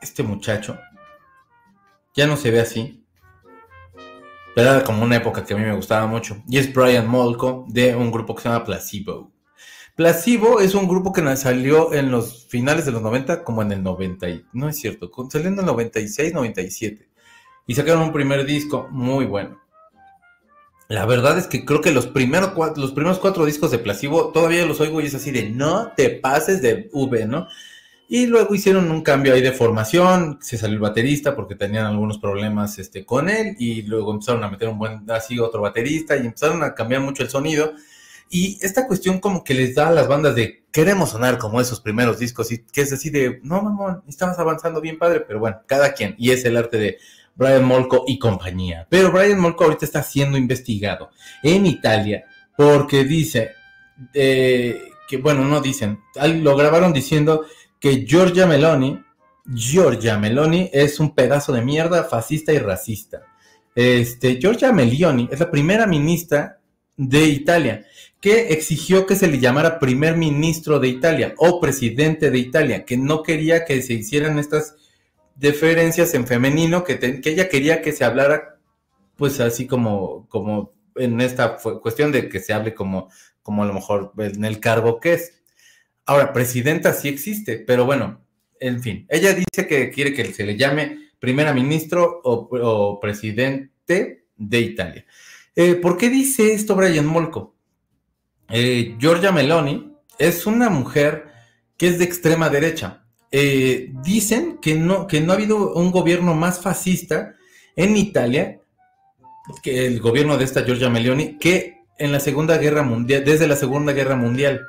este muchacho ya no se ve así. Pero era como una época que a mí me gustaba mucho. Y es Brian Molko de un grupo que se llama Placebo. Placebo es un grupo que salió en los finales de los 90, como en el 90. y- No es cierto, salió en el 96, 97. Y sacaron un primer disco muy bueno. La verdad es que creo que los primeros, cua- los primeros cuatro discos de Placebo todavía los oigo y es así de no te pases de V, ¿no? Y luego hicieron un cambio ahí de formación, se salió el baterista porque tenían algunos problemas este, con él y luego empezaron a meter un buen, así otro baterista y empezaron a cambiar mucho el sonido. Y esta cuestión como que les da a las bandas de queremos sonar como esos primeros discos y que es así de, no mamón, estabas avanzando bien padre, pero bueno, cada quien. Y es el arte de Brian Molko y compañía. Pero Brian Molko ahorita está siendo investigado en Italia porque dice eh, que, bueno, no dicen, lo grabaron diciendo que Giorgia Meloni, Giorgia Meloni es un pedazo de mierda fascista y racista. Este, Giorgia Meloni es la primera ministra de Italia que exigió que se le llamara primer ministro de Italia o presidente de Italia, que no quería que se hicieran estas deferencias en femenino, que, que ella quería que se hablara pues así como, como en esta cuestión de que se hable como, como a lo mejor en el cargo que es. Ahora, presidenta sí existe, pero bueno, en fin, ella dice que quiere que se le llame primera ministro o, presidente de Italia. Eh, ¿Por qué dice esto Brian Molko? Eh, Giorgia Meloni es una mujer que es de extrema derecha. Eh, dicen que no, que no ha habido un gobierno más fascista en Italia que el gobierno de esta Giorgia Meloni que en la Segunda Guerra Mundial, desde la Segunda Guerra Mundial.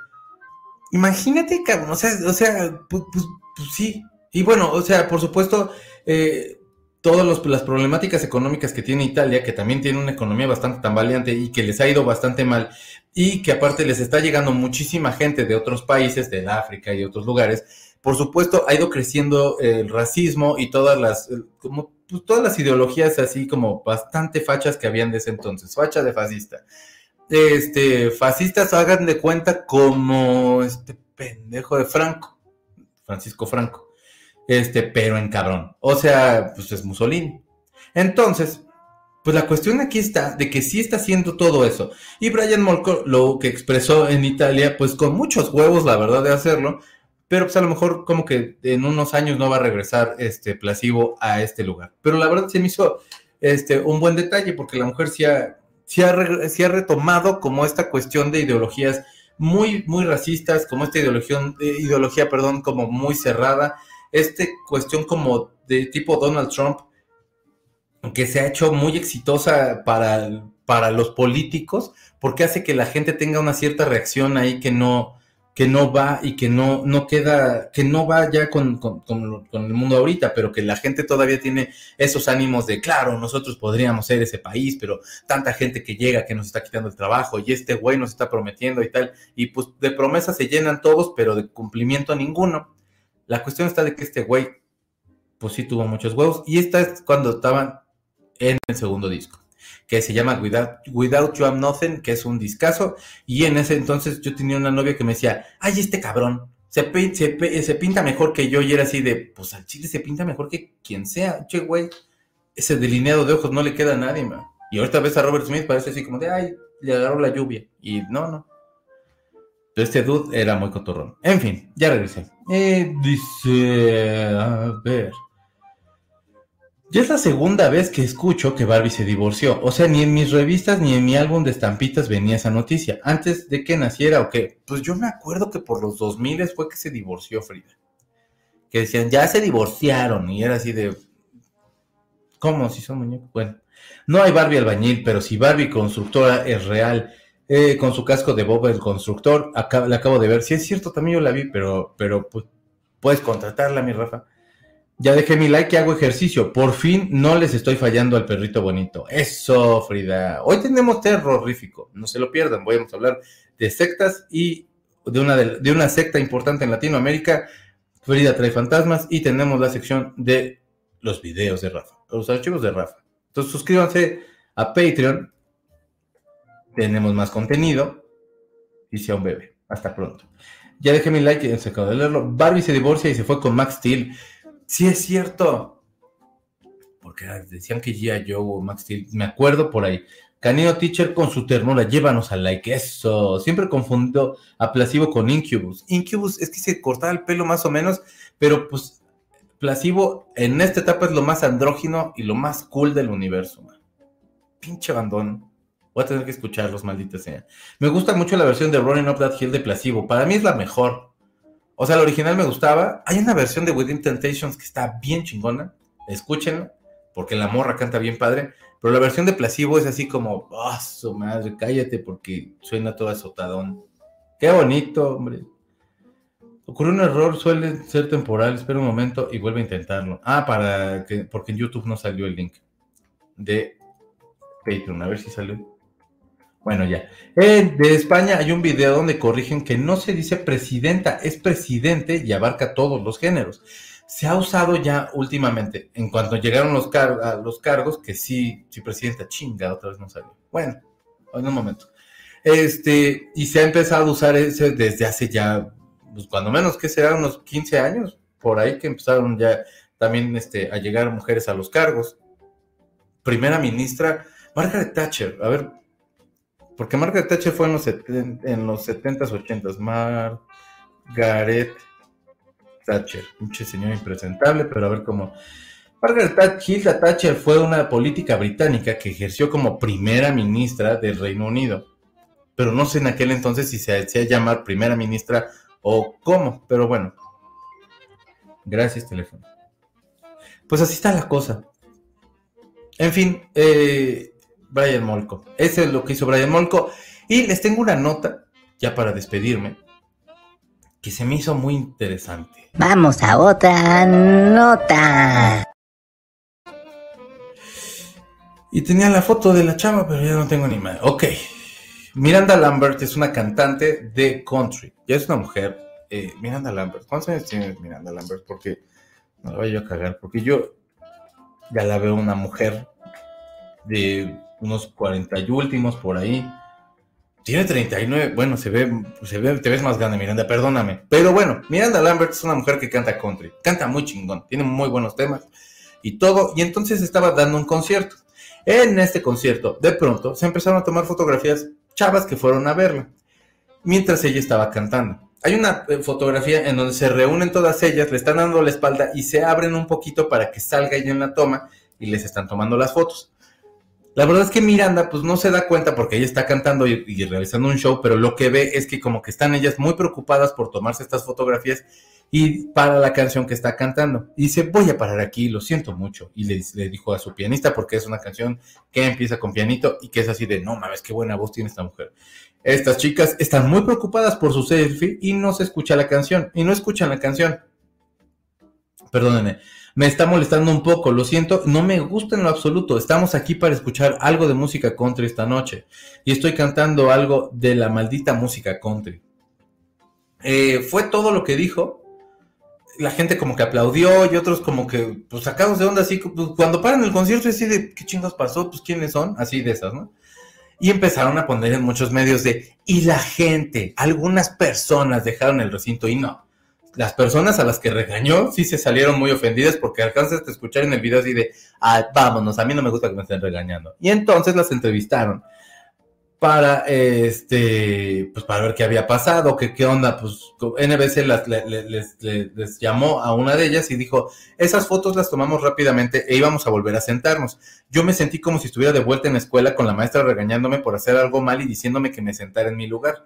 Imagínate, cabrón, o sea, o sea, pues, pues, pues sí. Y bueno, o sea, por supuesto, eh, todas las problemáticas económicas que tiene Italia, que también tiene una economía bastante tambaleante y que les ha ido bastante mal, y que aparte les está llegando muchísima gente de otros países, de África y otros lugares, por supuesto ha ido creciendo el racismo y todas las, como, pues, todas las ideologías así como bastante fachas que habían de ese entonces, facha de fascista este, fascistas hagan de cuenta como este pendejo de Franco, Francisco Franco, este, pero en cabrón. O sea, pues es Mussolini. Entonces, pues la cuestión aquí está de que sí está haciendo todo eso. Y Brian Molko lo que expresó en Italia, pues con muchos huevos, la verdad, de hacerlo, pero pues a lo mejor como que en unos años no va a regresar este Plasivo a este lugar. Pero la verdad se me hizo este, un buen detalle porque la mujer sí ha se ha, retomado como esta cuestión de ideologías muy, muy racistas, como esta ideología, ideología, perdón, como muy cerrada, esta cuestión como de tipo Donald Trump, que se ha hecho muy exitosa para, para los políticos, porque hace que la gente tenga una cierta reacción ahí que no, que no va y que no, no queda, que no va ya con, con, el mundo ahorita, pero que la gente todavía tiene esos ánimos de, claro, nosotros podríamos ser ese país, pero tanta gente que llega que nos está quitando el trabajo y este güey nos está prometiendo y tal, y pues de promesas se llenan todos, pero de cumplimiento ninguno. La cuestión está de que este güey, pues sí tuvo muchos huevos, y esta es cuando estaban en el segundo disco que se llama Without, You I'm Nothing, que es un discazo. Y en ese entonces yo tenía una novia que me decía, ay, este cabrón, se, se, pinta mejor que yo. Y era así de, pues al chile se pinta mejor que quien sea. Che, güey, ese delineado de ojos no le queda a nadie, man. Y ahorita ves a Robert Smith, parece así como de, ay, le agarró la lluvia. Y no, no. Pero este dude era muy cotorrón. En fin, ya regresé. Eh, dice, a ver. Ya es la segunda vez que escucho que Barbie se divorció. O sea, ni en mis revistas ni en mi álbum de estampitas venía esa noticia. Antes de que naciera o qué. Pues yo me acuerdo que por los 2000 fue que se divorció Frida. Que decían, ya se divorciaron. Y era así de... ¿Cómo? Si son muñecos. Bueno. No hay Barbie albañil, pero si Barbie constructora es real, eh, con su casco de Bob el constructor, la acabo de ver. Si es cierto, también yo la vi, pero, pero pues, puedes contratarla, mi Rafa. Ya dejé mi like y hago ejercicio. Por fin no les estoy fallando al perrito bonito. Eso, Frida. Hoy tenemos terrorífico. No se lo pierdan. Voy a hablar de sectas y de una, de, una secta importante en Latinoamérica. Frida trae fantasmas y tenemos la sección de los videos de Rafa, los archivos de Rafa. Entonces suscríbanse a Patreon. Tenemos más contenido. Y sea un bebé. Hasta pronto. Ya dejé mi like se acabó de leerlo. Barbie se divorcia y se fue con Max Steel. Sí, es cierto. Porque decían que Gia Joe o Max me acuerdo por ahí. Canino Teacher con su ternura, llévanos al like, eso. Siempre confundo a Placebo con Incubus. Incubus es que se cortaba el pelo más o menos, pero pues Placebo en esta etapa es lo más andrógino y lo más cool del universo, man. Pinche abandón. Voy a tener que escucharlos, maldita sea. Me gusta mucho la versión de Running Up That Hill de Placebo. Para mí es la mejor. O sea, la original me gustaba. Hay una versión de Within Temptations que está bien chingona. Escúchenla, porque la morra canta bien padre. Pero la versión de Placebo es así como, ¡ah, su madre! Cállate porque suena todo azotadón. ¡Qué bonito, hombre! Ocurrió un error, suele ser temporal. Espera un momento y vuelve a intentarlo. Ah, para que, porque en YouTube no salió el link de Patreon. A ver si salió. Bueno, ya. De España hay un video donde corrigen que no se dice presidenta, es presidente y abarca todos los géneros. Se ha usado ya últimamente, en cuanto llegaron los, a los cargos, que sí, sí, presidenta, chinga, otra vez no salió. Bueno, en un momento. Este, y se ha empezado a usar ese desde hace ya, pues cuando menos que será unos 15 años, por ahí que empezaron ya también este, a llegar mujeres a los cargos. Primera ministra, Margaret Thatcher, a ver, porque Margaret Thatcher fue en los, en los 70s, 80s. Margaret Thatcher, mucho señor impresentable, pero a ver cómo. Margaret Thatcher, Thatcher fue una política británica que ejerció como primera ministra del Reino Unido. Pero no sé en aquel entonces si se hacía llamar primera ministra o cómo, pero bueno. Gracias, teléfono. Pues así está la cosa. En fin, eh, Brian Molko. Ese es lo que hizo Brian Molko. Y les tengo una nota, ya para despedirme, que se me hizo muy interesante. Vamos a otra nota. Y tenía la foto de la chava, pero ya no tengo ni más. Ok. Miranda Lambert es una cantante de country. Ya es una mujer. Eh, Miranda Lambert. ¿Cuántos años tiene Miranda Lambert? Porque no la voy a cagar. Porque yo ya la veo una mujer de unos 40 y últimos por ahí. Tiene 39, bueno, se ve, se ve, te ves más grande, Miranda, perdóname. Pero bueno, Miranda Lambert es una mujer que canta country, canta muy chingón, tiene muy buenos temas y todo. Y entonces estaba dando un concierto. En este concierto, de pronto, se empezaron a tomar fotografías chavas que fueron a verla, mientras ella estaba cantando. Hay una eh, fotografía en donde se reúnen todas ellas, le están dando la espalda y se abren un poquito para que salga ella en la toma y les están tomando las fotos. La verdad es que Miranda pues no se da cuenta porque ella está cantando y, realizando un show, pero lo que ve es que como que están ellas muy preocupadas por tomarse estas fotografías y para la canción que está cantando. Y dice, voy a parar aquí, lo siento mucho. Y le, le, dijo a su pianista, porque es una canción que empieza con pianito y que es así de, no mames, qué buena voz tiene esta mujer. Estas chicas están muy preocupadas por su selfie y no se escucha la canción. Y no escuchan la canción. Perdónenme me está molestando un poco, lo siento, no me gusta en lo absoluto. Estamos aquí para escuchar algo de música country esta noche y estoy cantando algo de la maldita música country. Eh, fue todo lo que dijo. La gente como que aplaudió y otros como que, pues sacados de onda así, pues, cuando paran el concierto así de, ¿qué chingos pasó? Pues quiénes son, así de esas, ¿no? Y empezaron a poner en muchos medios de, y la gente, algunas personas dejaron el recinto y no las personas a las que regañó sí se salieron muy ofendidas porque alcanzas a escuchar en el video así de, ah, vámonos, a mí no me gusta que me estén regañando. Y entonces las entrevistaron para, este, pues para ver qué había pasado, qué, qué onda, pues NBC las, les, llamó a una de ellas y dijo, esas fotos las tomamos rápidamente e íbamos a volver a sentarnos. Yo me sentí como si estuviera de vuelta en la escuela con la maestra regañándome por hacer algo mal y diciéndome que me sentara en mi lugar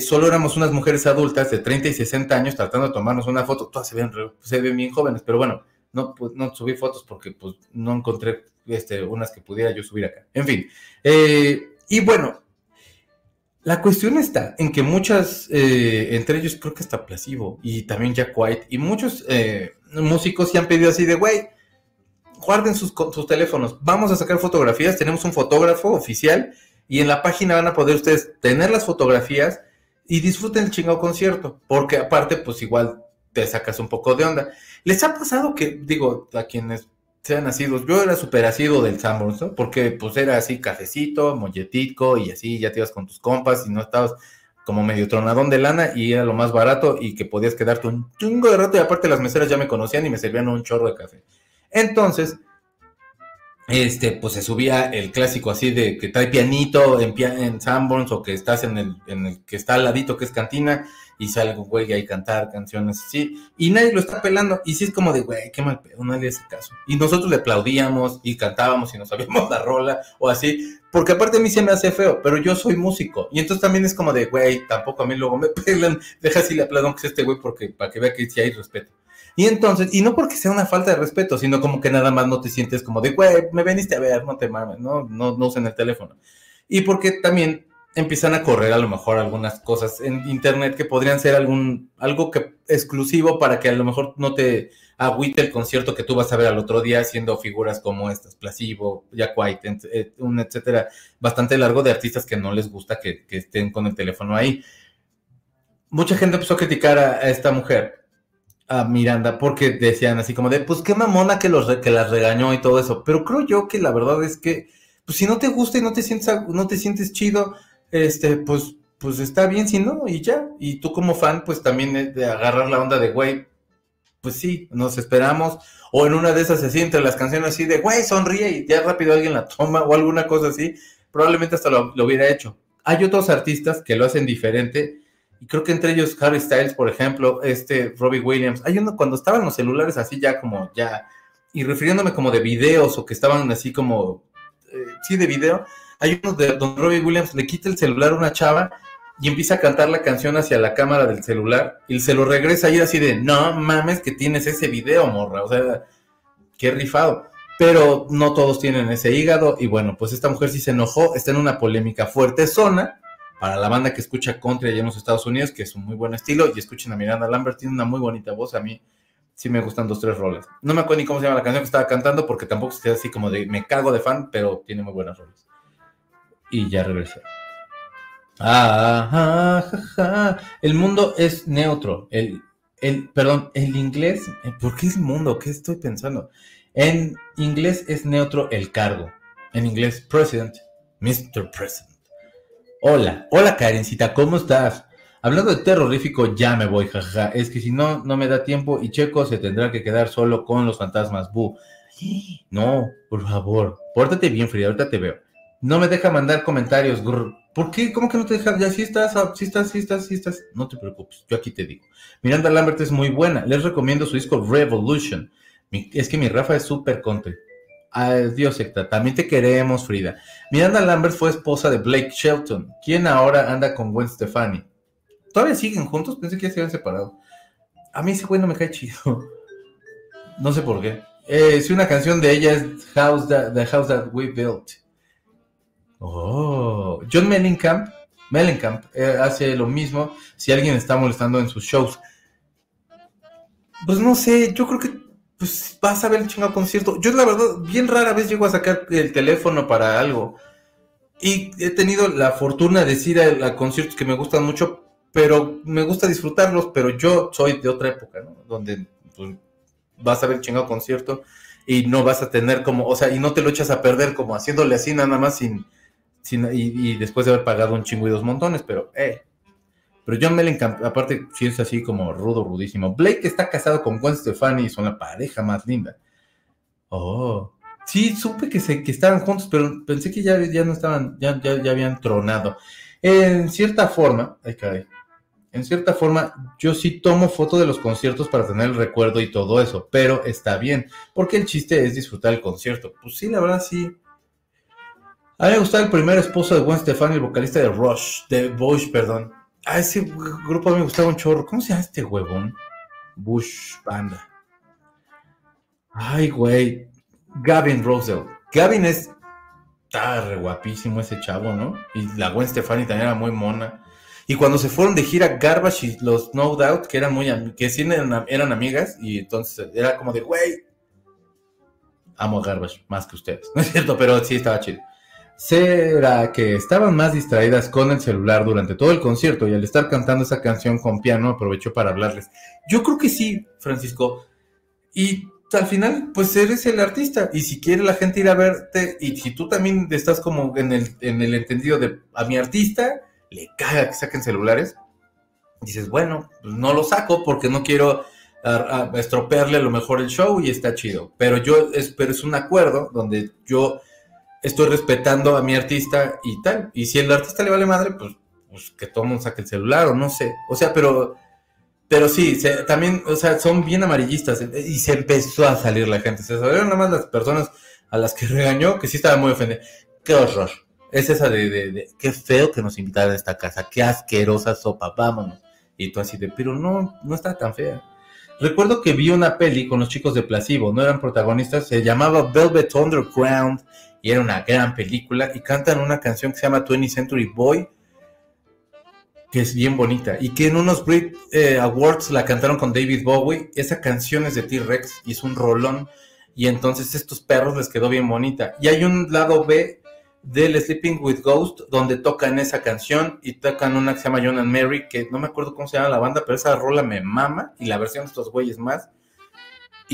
solo éramos unas mujeres adultas de 30 y 60 años tratando de tomarnos una foto. Todas se ven, se ven bien jóvenes, pero bueno, no, pues, no subí fotos porque pues, no encontré este, unas que pudiera yo subir acá. En fin, eh, y bueno, la cuestión está en que muchas, eh, entre ellos creo que está Plasivo y también Jack White y muchos eh, músicos se han pedido así de, güey, guarden sus, sus teléfonos, vamos a sacar fotografías, tenemos un fotógrafo oficial y en la página van a poder ustedes tener las fotografías y disfruten el chingado concierto, porque aparte, pues igual te sacas un poco de onda. ¿Les ha pasado que, digo, a quienes sean nacidos, yo era súper asido del Sanborns, ¿no? Porque pues era así cafecito, molletico y así, ya te ibas con tus compas y no estabas como medio tronadón de lana y era lo más barato y que podías quedarte un chingo de rato y aparte las meseras ya me conocían y me servían un chorro de café. Entonces, este, pues se subía el clásico así de que trae pianito en, en Sanborns o que estás en el, en el que está al ladito que es cantina y sale un güey ahí cantar canciones así y nadie lo está pelando y sí es como de güey, qué mal pedo, nadie hace caso. Y nosotros le aplaudíamos y cantábamos y nos sabíamos la rola o así, porque aparte a mí se me hace feo, pero yo soy músico y entonces también es como de güey, tampoco a mí luego me [laughs] pelan, deja así le aplaudo que este güey porque para que vea que sí hay respeto. Y entonces, y no porque sea una falta de respeto, sino como que nada más no te sientes como de, güey, me veniste a ver, no te mames, no, no, no usen el teléfono. Y porque también empiezan a correr a lo mejor algunas cosas en internet que podrían ser algún, algo que, exclusivo para que a lo mejor no te agüite el concierto que tú vas a ver al otro día haciendo figuras como estas, Plasivo, Jack White, eh, un etcétera, bastante largo de artistas que no les gusta que, que estén con el teléfono ahí. Mucha gente empezó a criticar a esta mujer Miranda porque decían así como de, pues qué mamona que, los que las regañó y todo eso. Pero creo yo que la verdad es que, pues si no te gusta y no te sientes, no te sientes chido, este, pues, pues está bien si no, y ya. Y tú como fan, pues también de agarrar la onda de, güey, pues sí, nos esperamos. O en una de esas se siente las canciones así de, güey, sonríe y ya rápido alguien la toma o alguna cosa así. Probablemente hasta lo, lo hubiera hecho. Hay otros artistas que lo hacen diferente. Y creo que entre ellos Harry Styles, por ejemplo, este Robbie Williams. Hay uno cuando estaban los celulares así ya como ya, y refiriéndome como de videos o que estaban así como, eh, sí, de video. Hay uno de Don Robbie Williams, le quita el celular a una chava y empieza a cantar la canción hacia la cámara del celular y se lo regresa y así de, no mames que tienes ese video, morra. O sea, qué rifado. Pero no todos tienen ese hígado y bueno, pues esta mujer sí se enojó, está en una polémica fuerte zona para la banda que escucha country allá en los Estados Unidos, que es un muy buen estilo, y escuchen a Miranda Lambert, tiene una muy bonita voz, a mí sí me gustan dos, tres roles. No me acuerdo ni cómo se llama la canción que estaba cantando, porque tampoco es así como de me cago de fan, pero tiene muy buenas roles. Y ya regresé. Ah. El mundo es neutro. El, el, perdón, el inglés, ¿por qué es mundo? ¿Qué estoy pensando? En inglés es neutro el cargo. En inglés, president, Mr. President. Hola, hola Karencita, ¿cómo estás? Hablando de terrorífico, ya me voy, jaja. Es que si no, no me da tiempo y Checo se tendrá que quedar solo con los fantasmas. Bu. No, por favor, pórtate bien, Frida, ahorita te veo. No me deja mandar comentarios. ¿Por qué? ¿Cómo que no te deja? Ya sí estás, ah, sí estás, sí estás, sí estás. No te preocupes, yo aquí te digo. Miranda Lambert es muy buena. Les recomiendo su disco Revolution. Es que mi Rafa es súper country. Adiós, secta. También te queremos, Frida. Miranda Lambert fue esposa de Blake Shelton, quien ahora anda con Gwen Stefani. ¿Todavía siguen juntos? Pensé que ya se habían separado. A mí ese güey no me cae chido. No sé por qué. Eh, si una canción de ella es House That- The House That We Built. Oh, John Mellencamp, Mellencamp eh, hace lo mismo si alguien está molestando en sus shows. Pues no sé, yo creo que pues vas a ver el chingado concierto. Yo la verdad, bien rara vez llego a sacar el teléfono para algo. Y he tenido la fortuna de ir a, a conciertos que me gustan mucho, pero me gusta disfrutarlos, pero yo soy de otra época, ¿no? Donde pues, vas a ver el chingado concierto y no vas a tener como, o sea, y no te lo echas a perder como haciéndole así nada más sin, sin y, y después de haber pagado un chingo y dos montones, pero, eh. Pero John Mellencamp, aparte, sí es así como rudo, rudísimo. Blake está casado con Gwen Stefani y son la pareja más linda. Oh. Sí, supe que, se, que estaban juntos, pero pensé que ya, ya no estaban, ya, ya, ya habían tronado. En cierta forma, ay caray, en cierta forma, yo sí tomo foto de los conciertos para tener el recuerdo y todo eso, pero está bien, porque el chiste es disfrutar el concierto. Pues sí, la verdad sí. A mí me gustaba el primer esposo de Gwen Stefani, el vocalista de Rush, de Bush, perdón. A ese grupo me gustaba un chorro. ¿Cómo se llama este huevón? Bush Banda. Ay, güey. Gavin Rosell. Gavin es. Está re guapísimo ese chavo, ¿no? Y la Gwen Stefani también era muy mona. Y cuando se fueron de gira Garbage y los No Doubt, que eran muy que sí eran, eran amigas, y entonces era como de, güey, amo Garbage más que ustedes. [laughs] No es cierto, pero sí estaba chido. ¿Será que estaban más distraídas con el celular durante todo el concierto y al estar cantando esa canción con piano aprovechó para hablarles? Yo creo que sí, Francisco. Y al final, pues eres el artista. Y si quiere la gente ir a verte, y si tú también estás como en el, en el entendido de a mi artista, le caga que saquen celulares, dices, bueno, pues no lo saco porque no quiero a- a estropearle a lo mejor el show y está chido. Pero yo, es, pero es un acuerdo donde yo estoy respetando a mi artista y tal. Y si el artista le vale madre, pues, pues que todo el mundo saque el celular o no sé. O sea, pero, pero sí, también, o sea, son bien amarillistas. Y se empezó a salir la gente. Se salieron nada más las personas a las que regañó, que sí estaban muy ofendidas. Qué horror. Es esa de, qué feo que nos invitaran a esta casa, qué asquerosa sopa, vámonos. Y tú así de, pero no, no está tan fea. Recuerdo que vi una peli con los chicos de Placebo, no eran protagonistas, se llamaba Velvet Underground y era una gran película y cantan una canción que se llama 20th Century Boy, que es bien bonita y que en unos Brit eh, Awards la cantaron con David Bowie. Esa canción es de T-Rex y es un rolón y entonces estos perros les quedó bien bonita. Y hay un lado B del Sleeping with Ghost donde tocan esa canción y tocan una que se llama John and Mary que no me acuerdo cómo se llama la banda, pero esa rola me mama y la versión de estos güeyes más.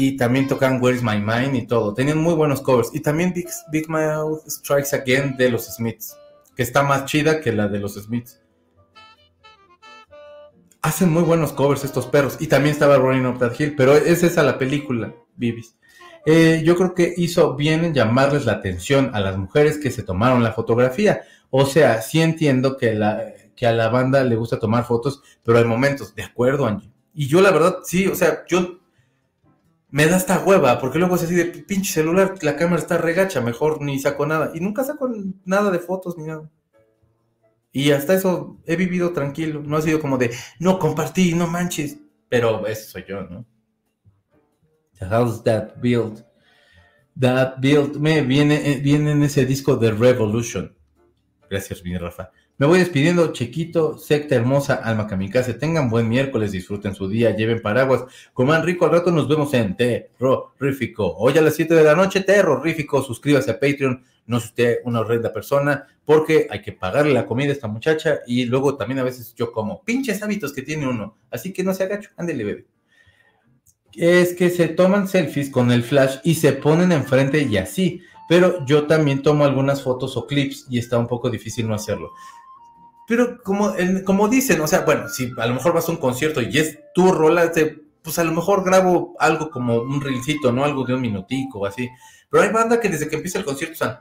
Y también tocan Where is My Mind y todo. Tenían muy buenos covers. Y también Big, Big Mouth Strikes Again de los Smiths, que está más chida que la de los Smiths. hacen muy buenos covers estos perros. Y también estaba Running Up That Hill, pero es esa la película, Bibis. Eh, yo creo que hizo bien en llamarles la atención a las mujeres que se tomaron la fotografía. O sea, sí entiendo que, la, que a la banda le gusta tomar fotos, pero hay momentos, de acuerdo, Angie. Y yo la verdad, sí, o sea, yo me da esta hueva, porque luego es así de pinche celular, la cámara está regacha, mejor ni saco nada. Y nunca saco nada de fotos ni nada. Y hasta eso he vivido tranquilo. No ha sido como de, no compartí, no manches. Pero eso soy yo, ¿no? How's that build? That build me viene, eh, viene en ese disco de Revolution. Gracias, mi Rafa. Me voy despidiendo, chiquito, secta hermosa, alma kamikaze. Tengan buen miércoles, disfruten su día, lleven paraguas, coman rico. Al rato nos vemos en Terrorífico. Hoy a las 7 de la noche, Terrorífico. Suscríbase a Patreon, no es usted una horrenda persona, porque hay que pagarle la comida a esta muchacha y luego también a veces yo como pinches hábitos que tiene uno. Así que no se agacho, ándele, bebé. Es que se toman selfies con el flash y se ponen enfrente y así. Pero yo también tomo algunas fotos o clips y está un poco difícil no hacerlo. Pero como, como dicen, o sea, bueno, si a lo mejor vas a un concierto y es tu rola, pues a lo mejor grabo algo como un reelcito, ¿no? Algo de un minutico o así. Pero hay banda que desde que empieza el concierto están.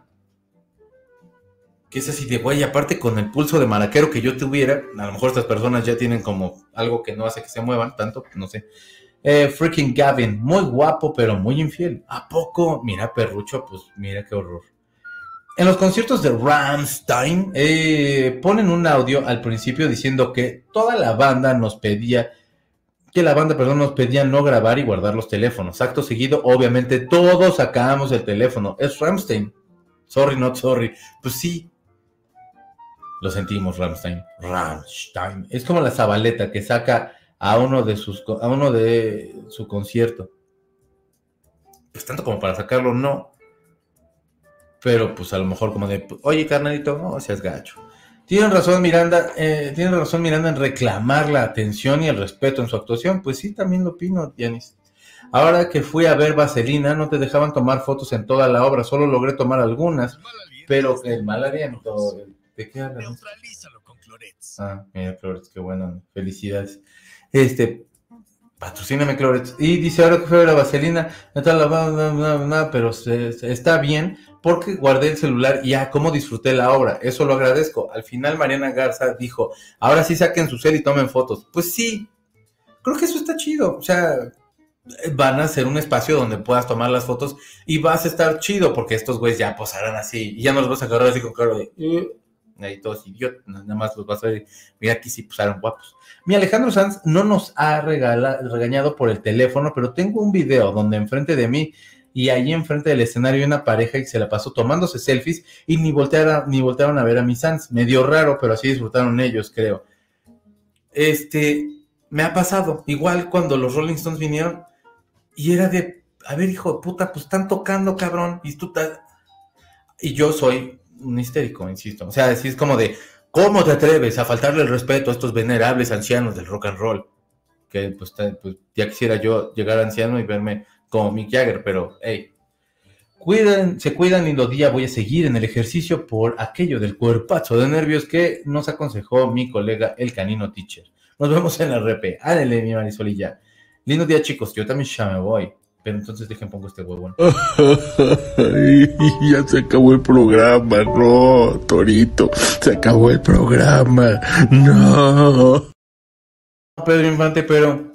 Que es así de güey, aparte con el pulso de maraquero que yo tuviera, a lo mejor estas personas ya tienen como algo que no hace que se muevan tanto, no sé. Eh, freaking Gavin, muy guapo, pero muy infiel. ¿A poco? Mira, perrucho, pues mira qué horror. En los conciertos de Ramstein eh, ponen un audio al principio diciendo que toda la banda nos pedía, que la banda, perdón, nos pedía no grabar y guardar los teléfonos. Acto seguido, obviamente, todos sacamos el teléfono. Es Ramstein. Sorry, not sorry. Pues sí. Lo sentimos, Ramstein. Ramstein. Es como la Zabaleta que saca a uno de sus a uno de su concierto. Pues tanto como para sacarlo, no pero pues a lo mejor como de, oye carnalito, no seas gacho. Tienen razón Miranda, eh, tiene razón Miranda en reclamar la atención y el respeto en su actuación. Pues sí, también lo opino, Dianis. Ahora que fui a ver Vaselina, no te dejaban tomar fotos en toda la obra, solo logré tomar algunas, pero el mal aliento, ¿de qué hablas? Neutralízalo con Clorets. Ah, mira, Clorets, qué bueno, felicidades. Este, patrocíname Clorets. Y dice, ahora que fue a ver a Vaselina, no, pero está bien, porque guardé el celular y ya, cómo disfruté la obra. Eso lo agradezco. Al final Mariana Garza dijo, ahora sí saquen su cel y tomen fotos. Pues sí, creo que eso está chido. O sea, van a ser un espacio donde puedas tomar las fotos y vas a estar chido porque estos güeyes ya posarán así y ya no los vas a agarrar así con cara de... Eh", ahí todos idiotas, nada más los vas a ver. Mira, aquí sí posaron guapos. Mi Alejandro Sanz no nos ha regañado por el teléfono, pero tengo un video donde enfrente de mí y allí enfrente del escenario hay una pareja y se la pasó tomándose selfies y ni, voltearon, ni voltearon a ver a mi Sans. Medio raro, pero así disfrutaron ellos, creo. Este, me ha pasado. Igual cuando los Rolling Stones vinieron y era de, a ver, hijo de puta, pues están tocando, cabrón, y tú Y yo soy un histérico, insisto. O sea, así es como de, ¿cómo te atreves a faltarle el respeto a estos venerables ancianos del rock and roll? Que pues, pues ya quisiera yo llegar anciano y verme como Mick Jagger, pero hey, cuiden, se cuidan lindo día, voy a seguir en el ejercicio por aquello del cuerpazo de nervios que nos aconsejó mi colega el canino teacher. Nos vemos en la RP. Ándale, mi Marisolilla. Lindo día, chicos. Yo también ya me voy. Pero entonces dejen pongo este huevón. [laughs] ya se acabó el programa, no, Torito. Se acabó el programa. No. Pedro Infante, pero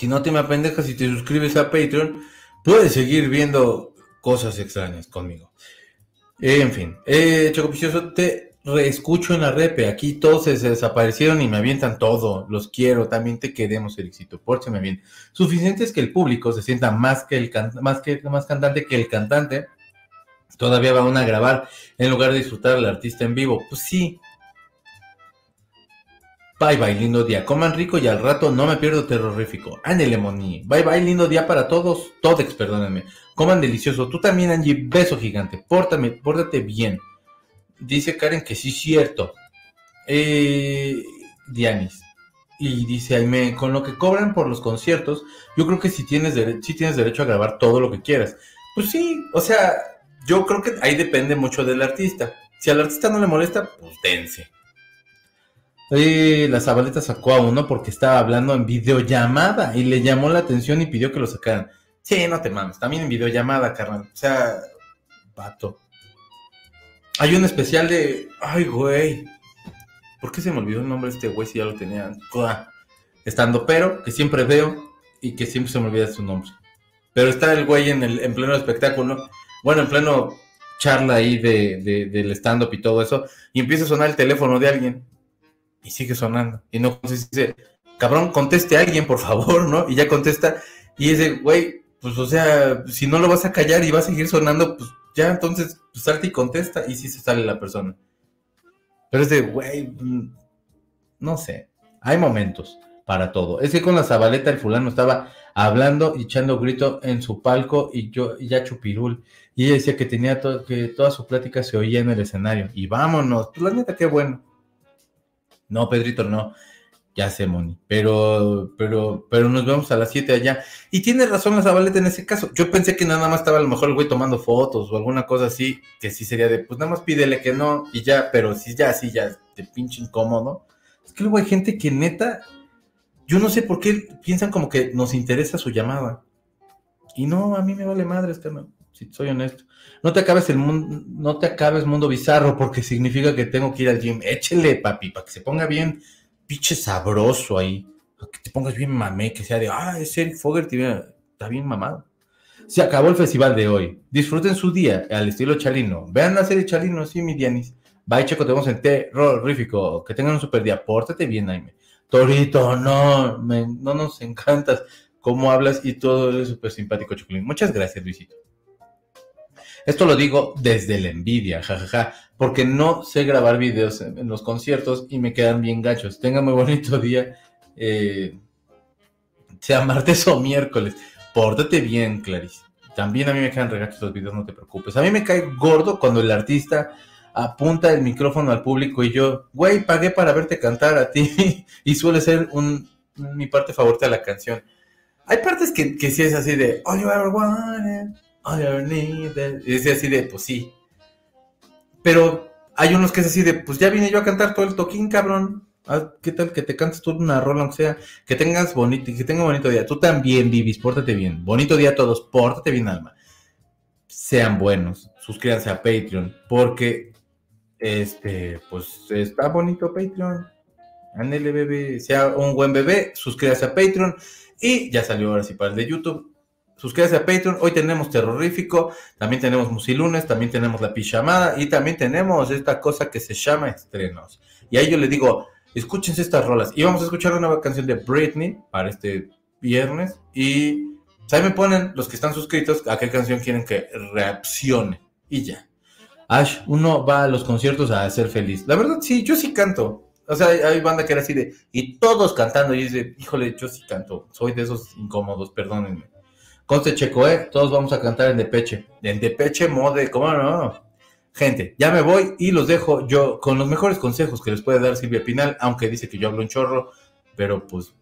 si no te me apendejas y te suscribes a Patreon, puedes seguir viendo cosas extrañas conmigo. En fin, eh, Chocopicioso, te reescucho en la repe. Aquí todos se desaparecieron y me avientan todo. Los quiero, también te queremos, éxito. Pórteme bien. Suficiente es que el público se sienta más que el más que más cantante que el cantante. Todavía van a grabar en lugar de disfrutar al artista en vivo. Pues sí, Bye bye, lindo día. Coman rico y al rato no me pierdo terrorífico. Ándele, Moni. Bye bye, lindo día para todos. Todex, perdónenme. Coman delicioso. Tú también, Angie. Beso gigante. Pórtame, pórtate bien. Dice Karen que sí, cierto. Eh, Dianis. Y dice Aime, con lo que cobran por los conciertos, yo creo que si tienes, sí tienes derecho a grabar todo lo que quieras. Pues sí, o sea, yo creo que ahí depende mucho del artista. Si al artista no le molesta, pues dense. Eh, la Zabaleta sacó a uno porque estaba hablando en videollamada y le llamó la atención y pidió que lo sacaran. Sí, no te mames, también en videollamada, carnal. O sea, pato. Hay un especial de. Ay, güey. ¿Por qué se me olvidó el nombre de este güey si ya lo tenía? Estando pero, que siempre veo y que siempre se me olvida su nombre. Pero está el güey en, el, en pleno espectáculo. Bueno, en pleno charla ahí de, del stand-up y todo eso. Y empieza a sonar el teléfono de alguien. Y sigue sonando. Y no dice, cabrón, conteste a alguien, por favor, ¿no? Y ya contesta. Y ese güey, pues o sea, si no lo vas a callar y va a seguir sonando, pues ya entonces pues, salte y contesta. Y sí se sale la persona. Pero es de, güey, mm, no sé. Hay momentos para todo. Es que con la zabaleta el fulano estaba hablando y echando grito en su palco y yo y ya chupirul. Y ella decía que tenía que toda su plática se oía en el escenario. Y vámonos. Pues la neta, qué bueno. No, Pedrito, no. Ya sé, Moni. Pero, pero, pero nos vemos a las 7 allá. Y tiene razón la Zabaleta en ese caso. Yo pensé que nada más estaba a lo mejor el güey tomando fotos o alguna cosa así, que sí sería de, pues nada más pídele que no y ya, pero si ya, sí, ya, te pinche incómodo. Es que luego hay gente que neta yo no sé por qué piensan como que nos interesa su llamada. Y no, a mí me vale madre, no, si soy honesto. No te acabes el mundo, no te acabes mundo bizarro porque significa que tengo que ir al gym. Échele, papi, para que se ponga bien pinche sabroso ahí. Para que te pongas bien mamé, que sea de, ah, es Eric Fogerty, está bien mamado. Se acabó el festival de hoy. Disfruten su día al estilo Chalino. Vean la serie Chalino, sí, mi Dianis. Bye, Checo, te vemos en terrorífico. Que tengan un super día. Pórtate bien, Jaime. Torito, no, no nos encantas cómo hablas y todo es súper simpático, Chocolín. Muchas gracias, Luisito. Esto lo digo desde la envidia, jajaja, porque no sé grabar videos en, los conciertos y me quedan bien gachos. Tenga muy bonito día, eh, sea martes o miércoles. Pórtate bien, Clarice. También a mí me quedan regachos los videos, no te preocupes. A mí me cae gordo cuando el artista apunta el micrófono al público y yo, güey, pagué para verte cantar a ti. [laughs] y suele ser mi parte favorita de la canción. Hay partes que, que sí es así de, all you ever wanted, all you ever needed. Y es así de, pues sí. Pero hay unos que es así de, pues ya vine yo a cantar todo el toquín, cabrón. Ah, ¿Qué tal que te cantes tú una rola, aunque sea? Que tengas bonito, que tenga bonito día. Tú también, Vivis, pórtate bien. Bonito día a todos, pórtate bien, alma. Sean buenos, suscríbanse a Patreon, porque este, pues está bonito Patreon. Anele bebé, sea un buen bebé, suscríbase a Patreon. Y ya salió ahora sí para el de YouTube. Suscríbase a Patreon. Hoy tenemos Terrorífico, también tenemos Musilunes, también tenemos La Pijamada y también tenemos esta cosa que se llama estrenos. Y ahí yo le digo, escúchense estas rolas. Y vamos a escuchar una nueva canción de Britney para este viernes. Y pues, ahí me ponen los que están suscritos a qué canción quieren que reaccione. Y ya. Ash, uno va a los conciertos a ser feliz. La verdad, sí, yo sí canto. O sea, hay, banda que era así de, y todos cantando, y dice, híjole, yo sí canto. Soy de esos incómodos, perdónenme. Conste Checo, ¿eh? Todos vamos a cantar en Depeche. En Depeche Mode, ¿cómo no? Gente, ya me voy y los dejo yo con los mejores consejos que les puede dar Silvia Pinal, aunque dice que yo hablo un chorro, pero pues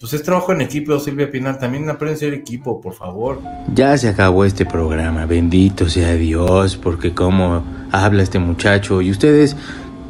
pues es trabajo en equipo, Silvia Pinal. También aprende a ser equipo, por favor. Ya se acabó este programa. Bendito sea Dios, porque como habla este muchacho y ustedes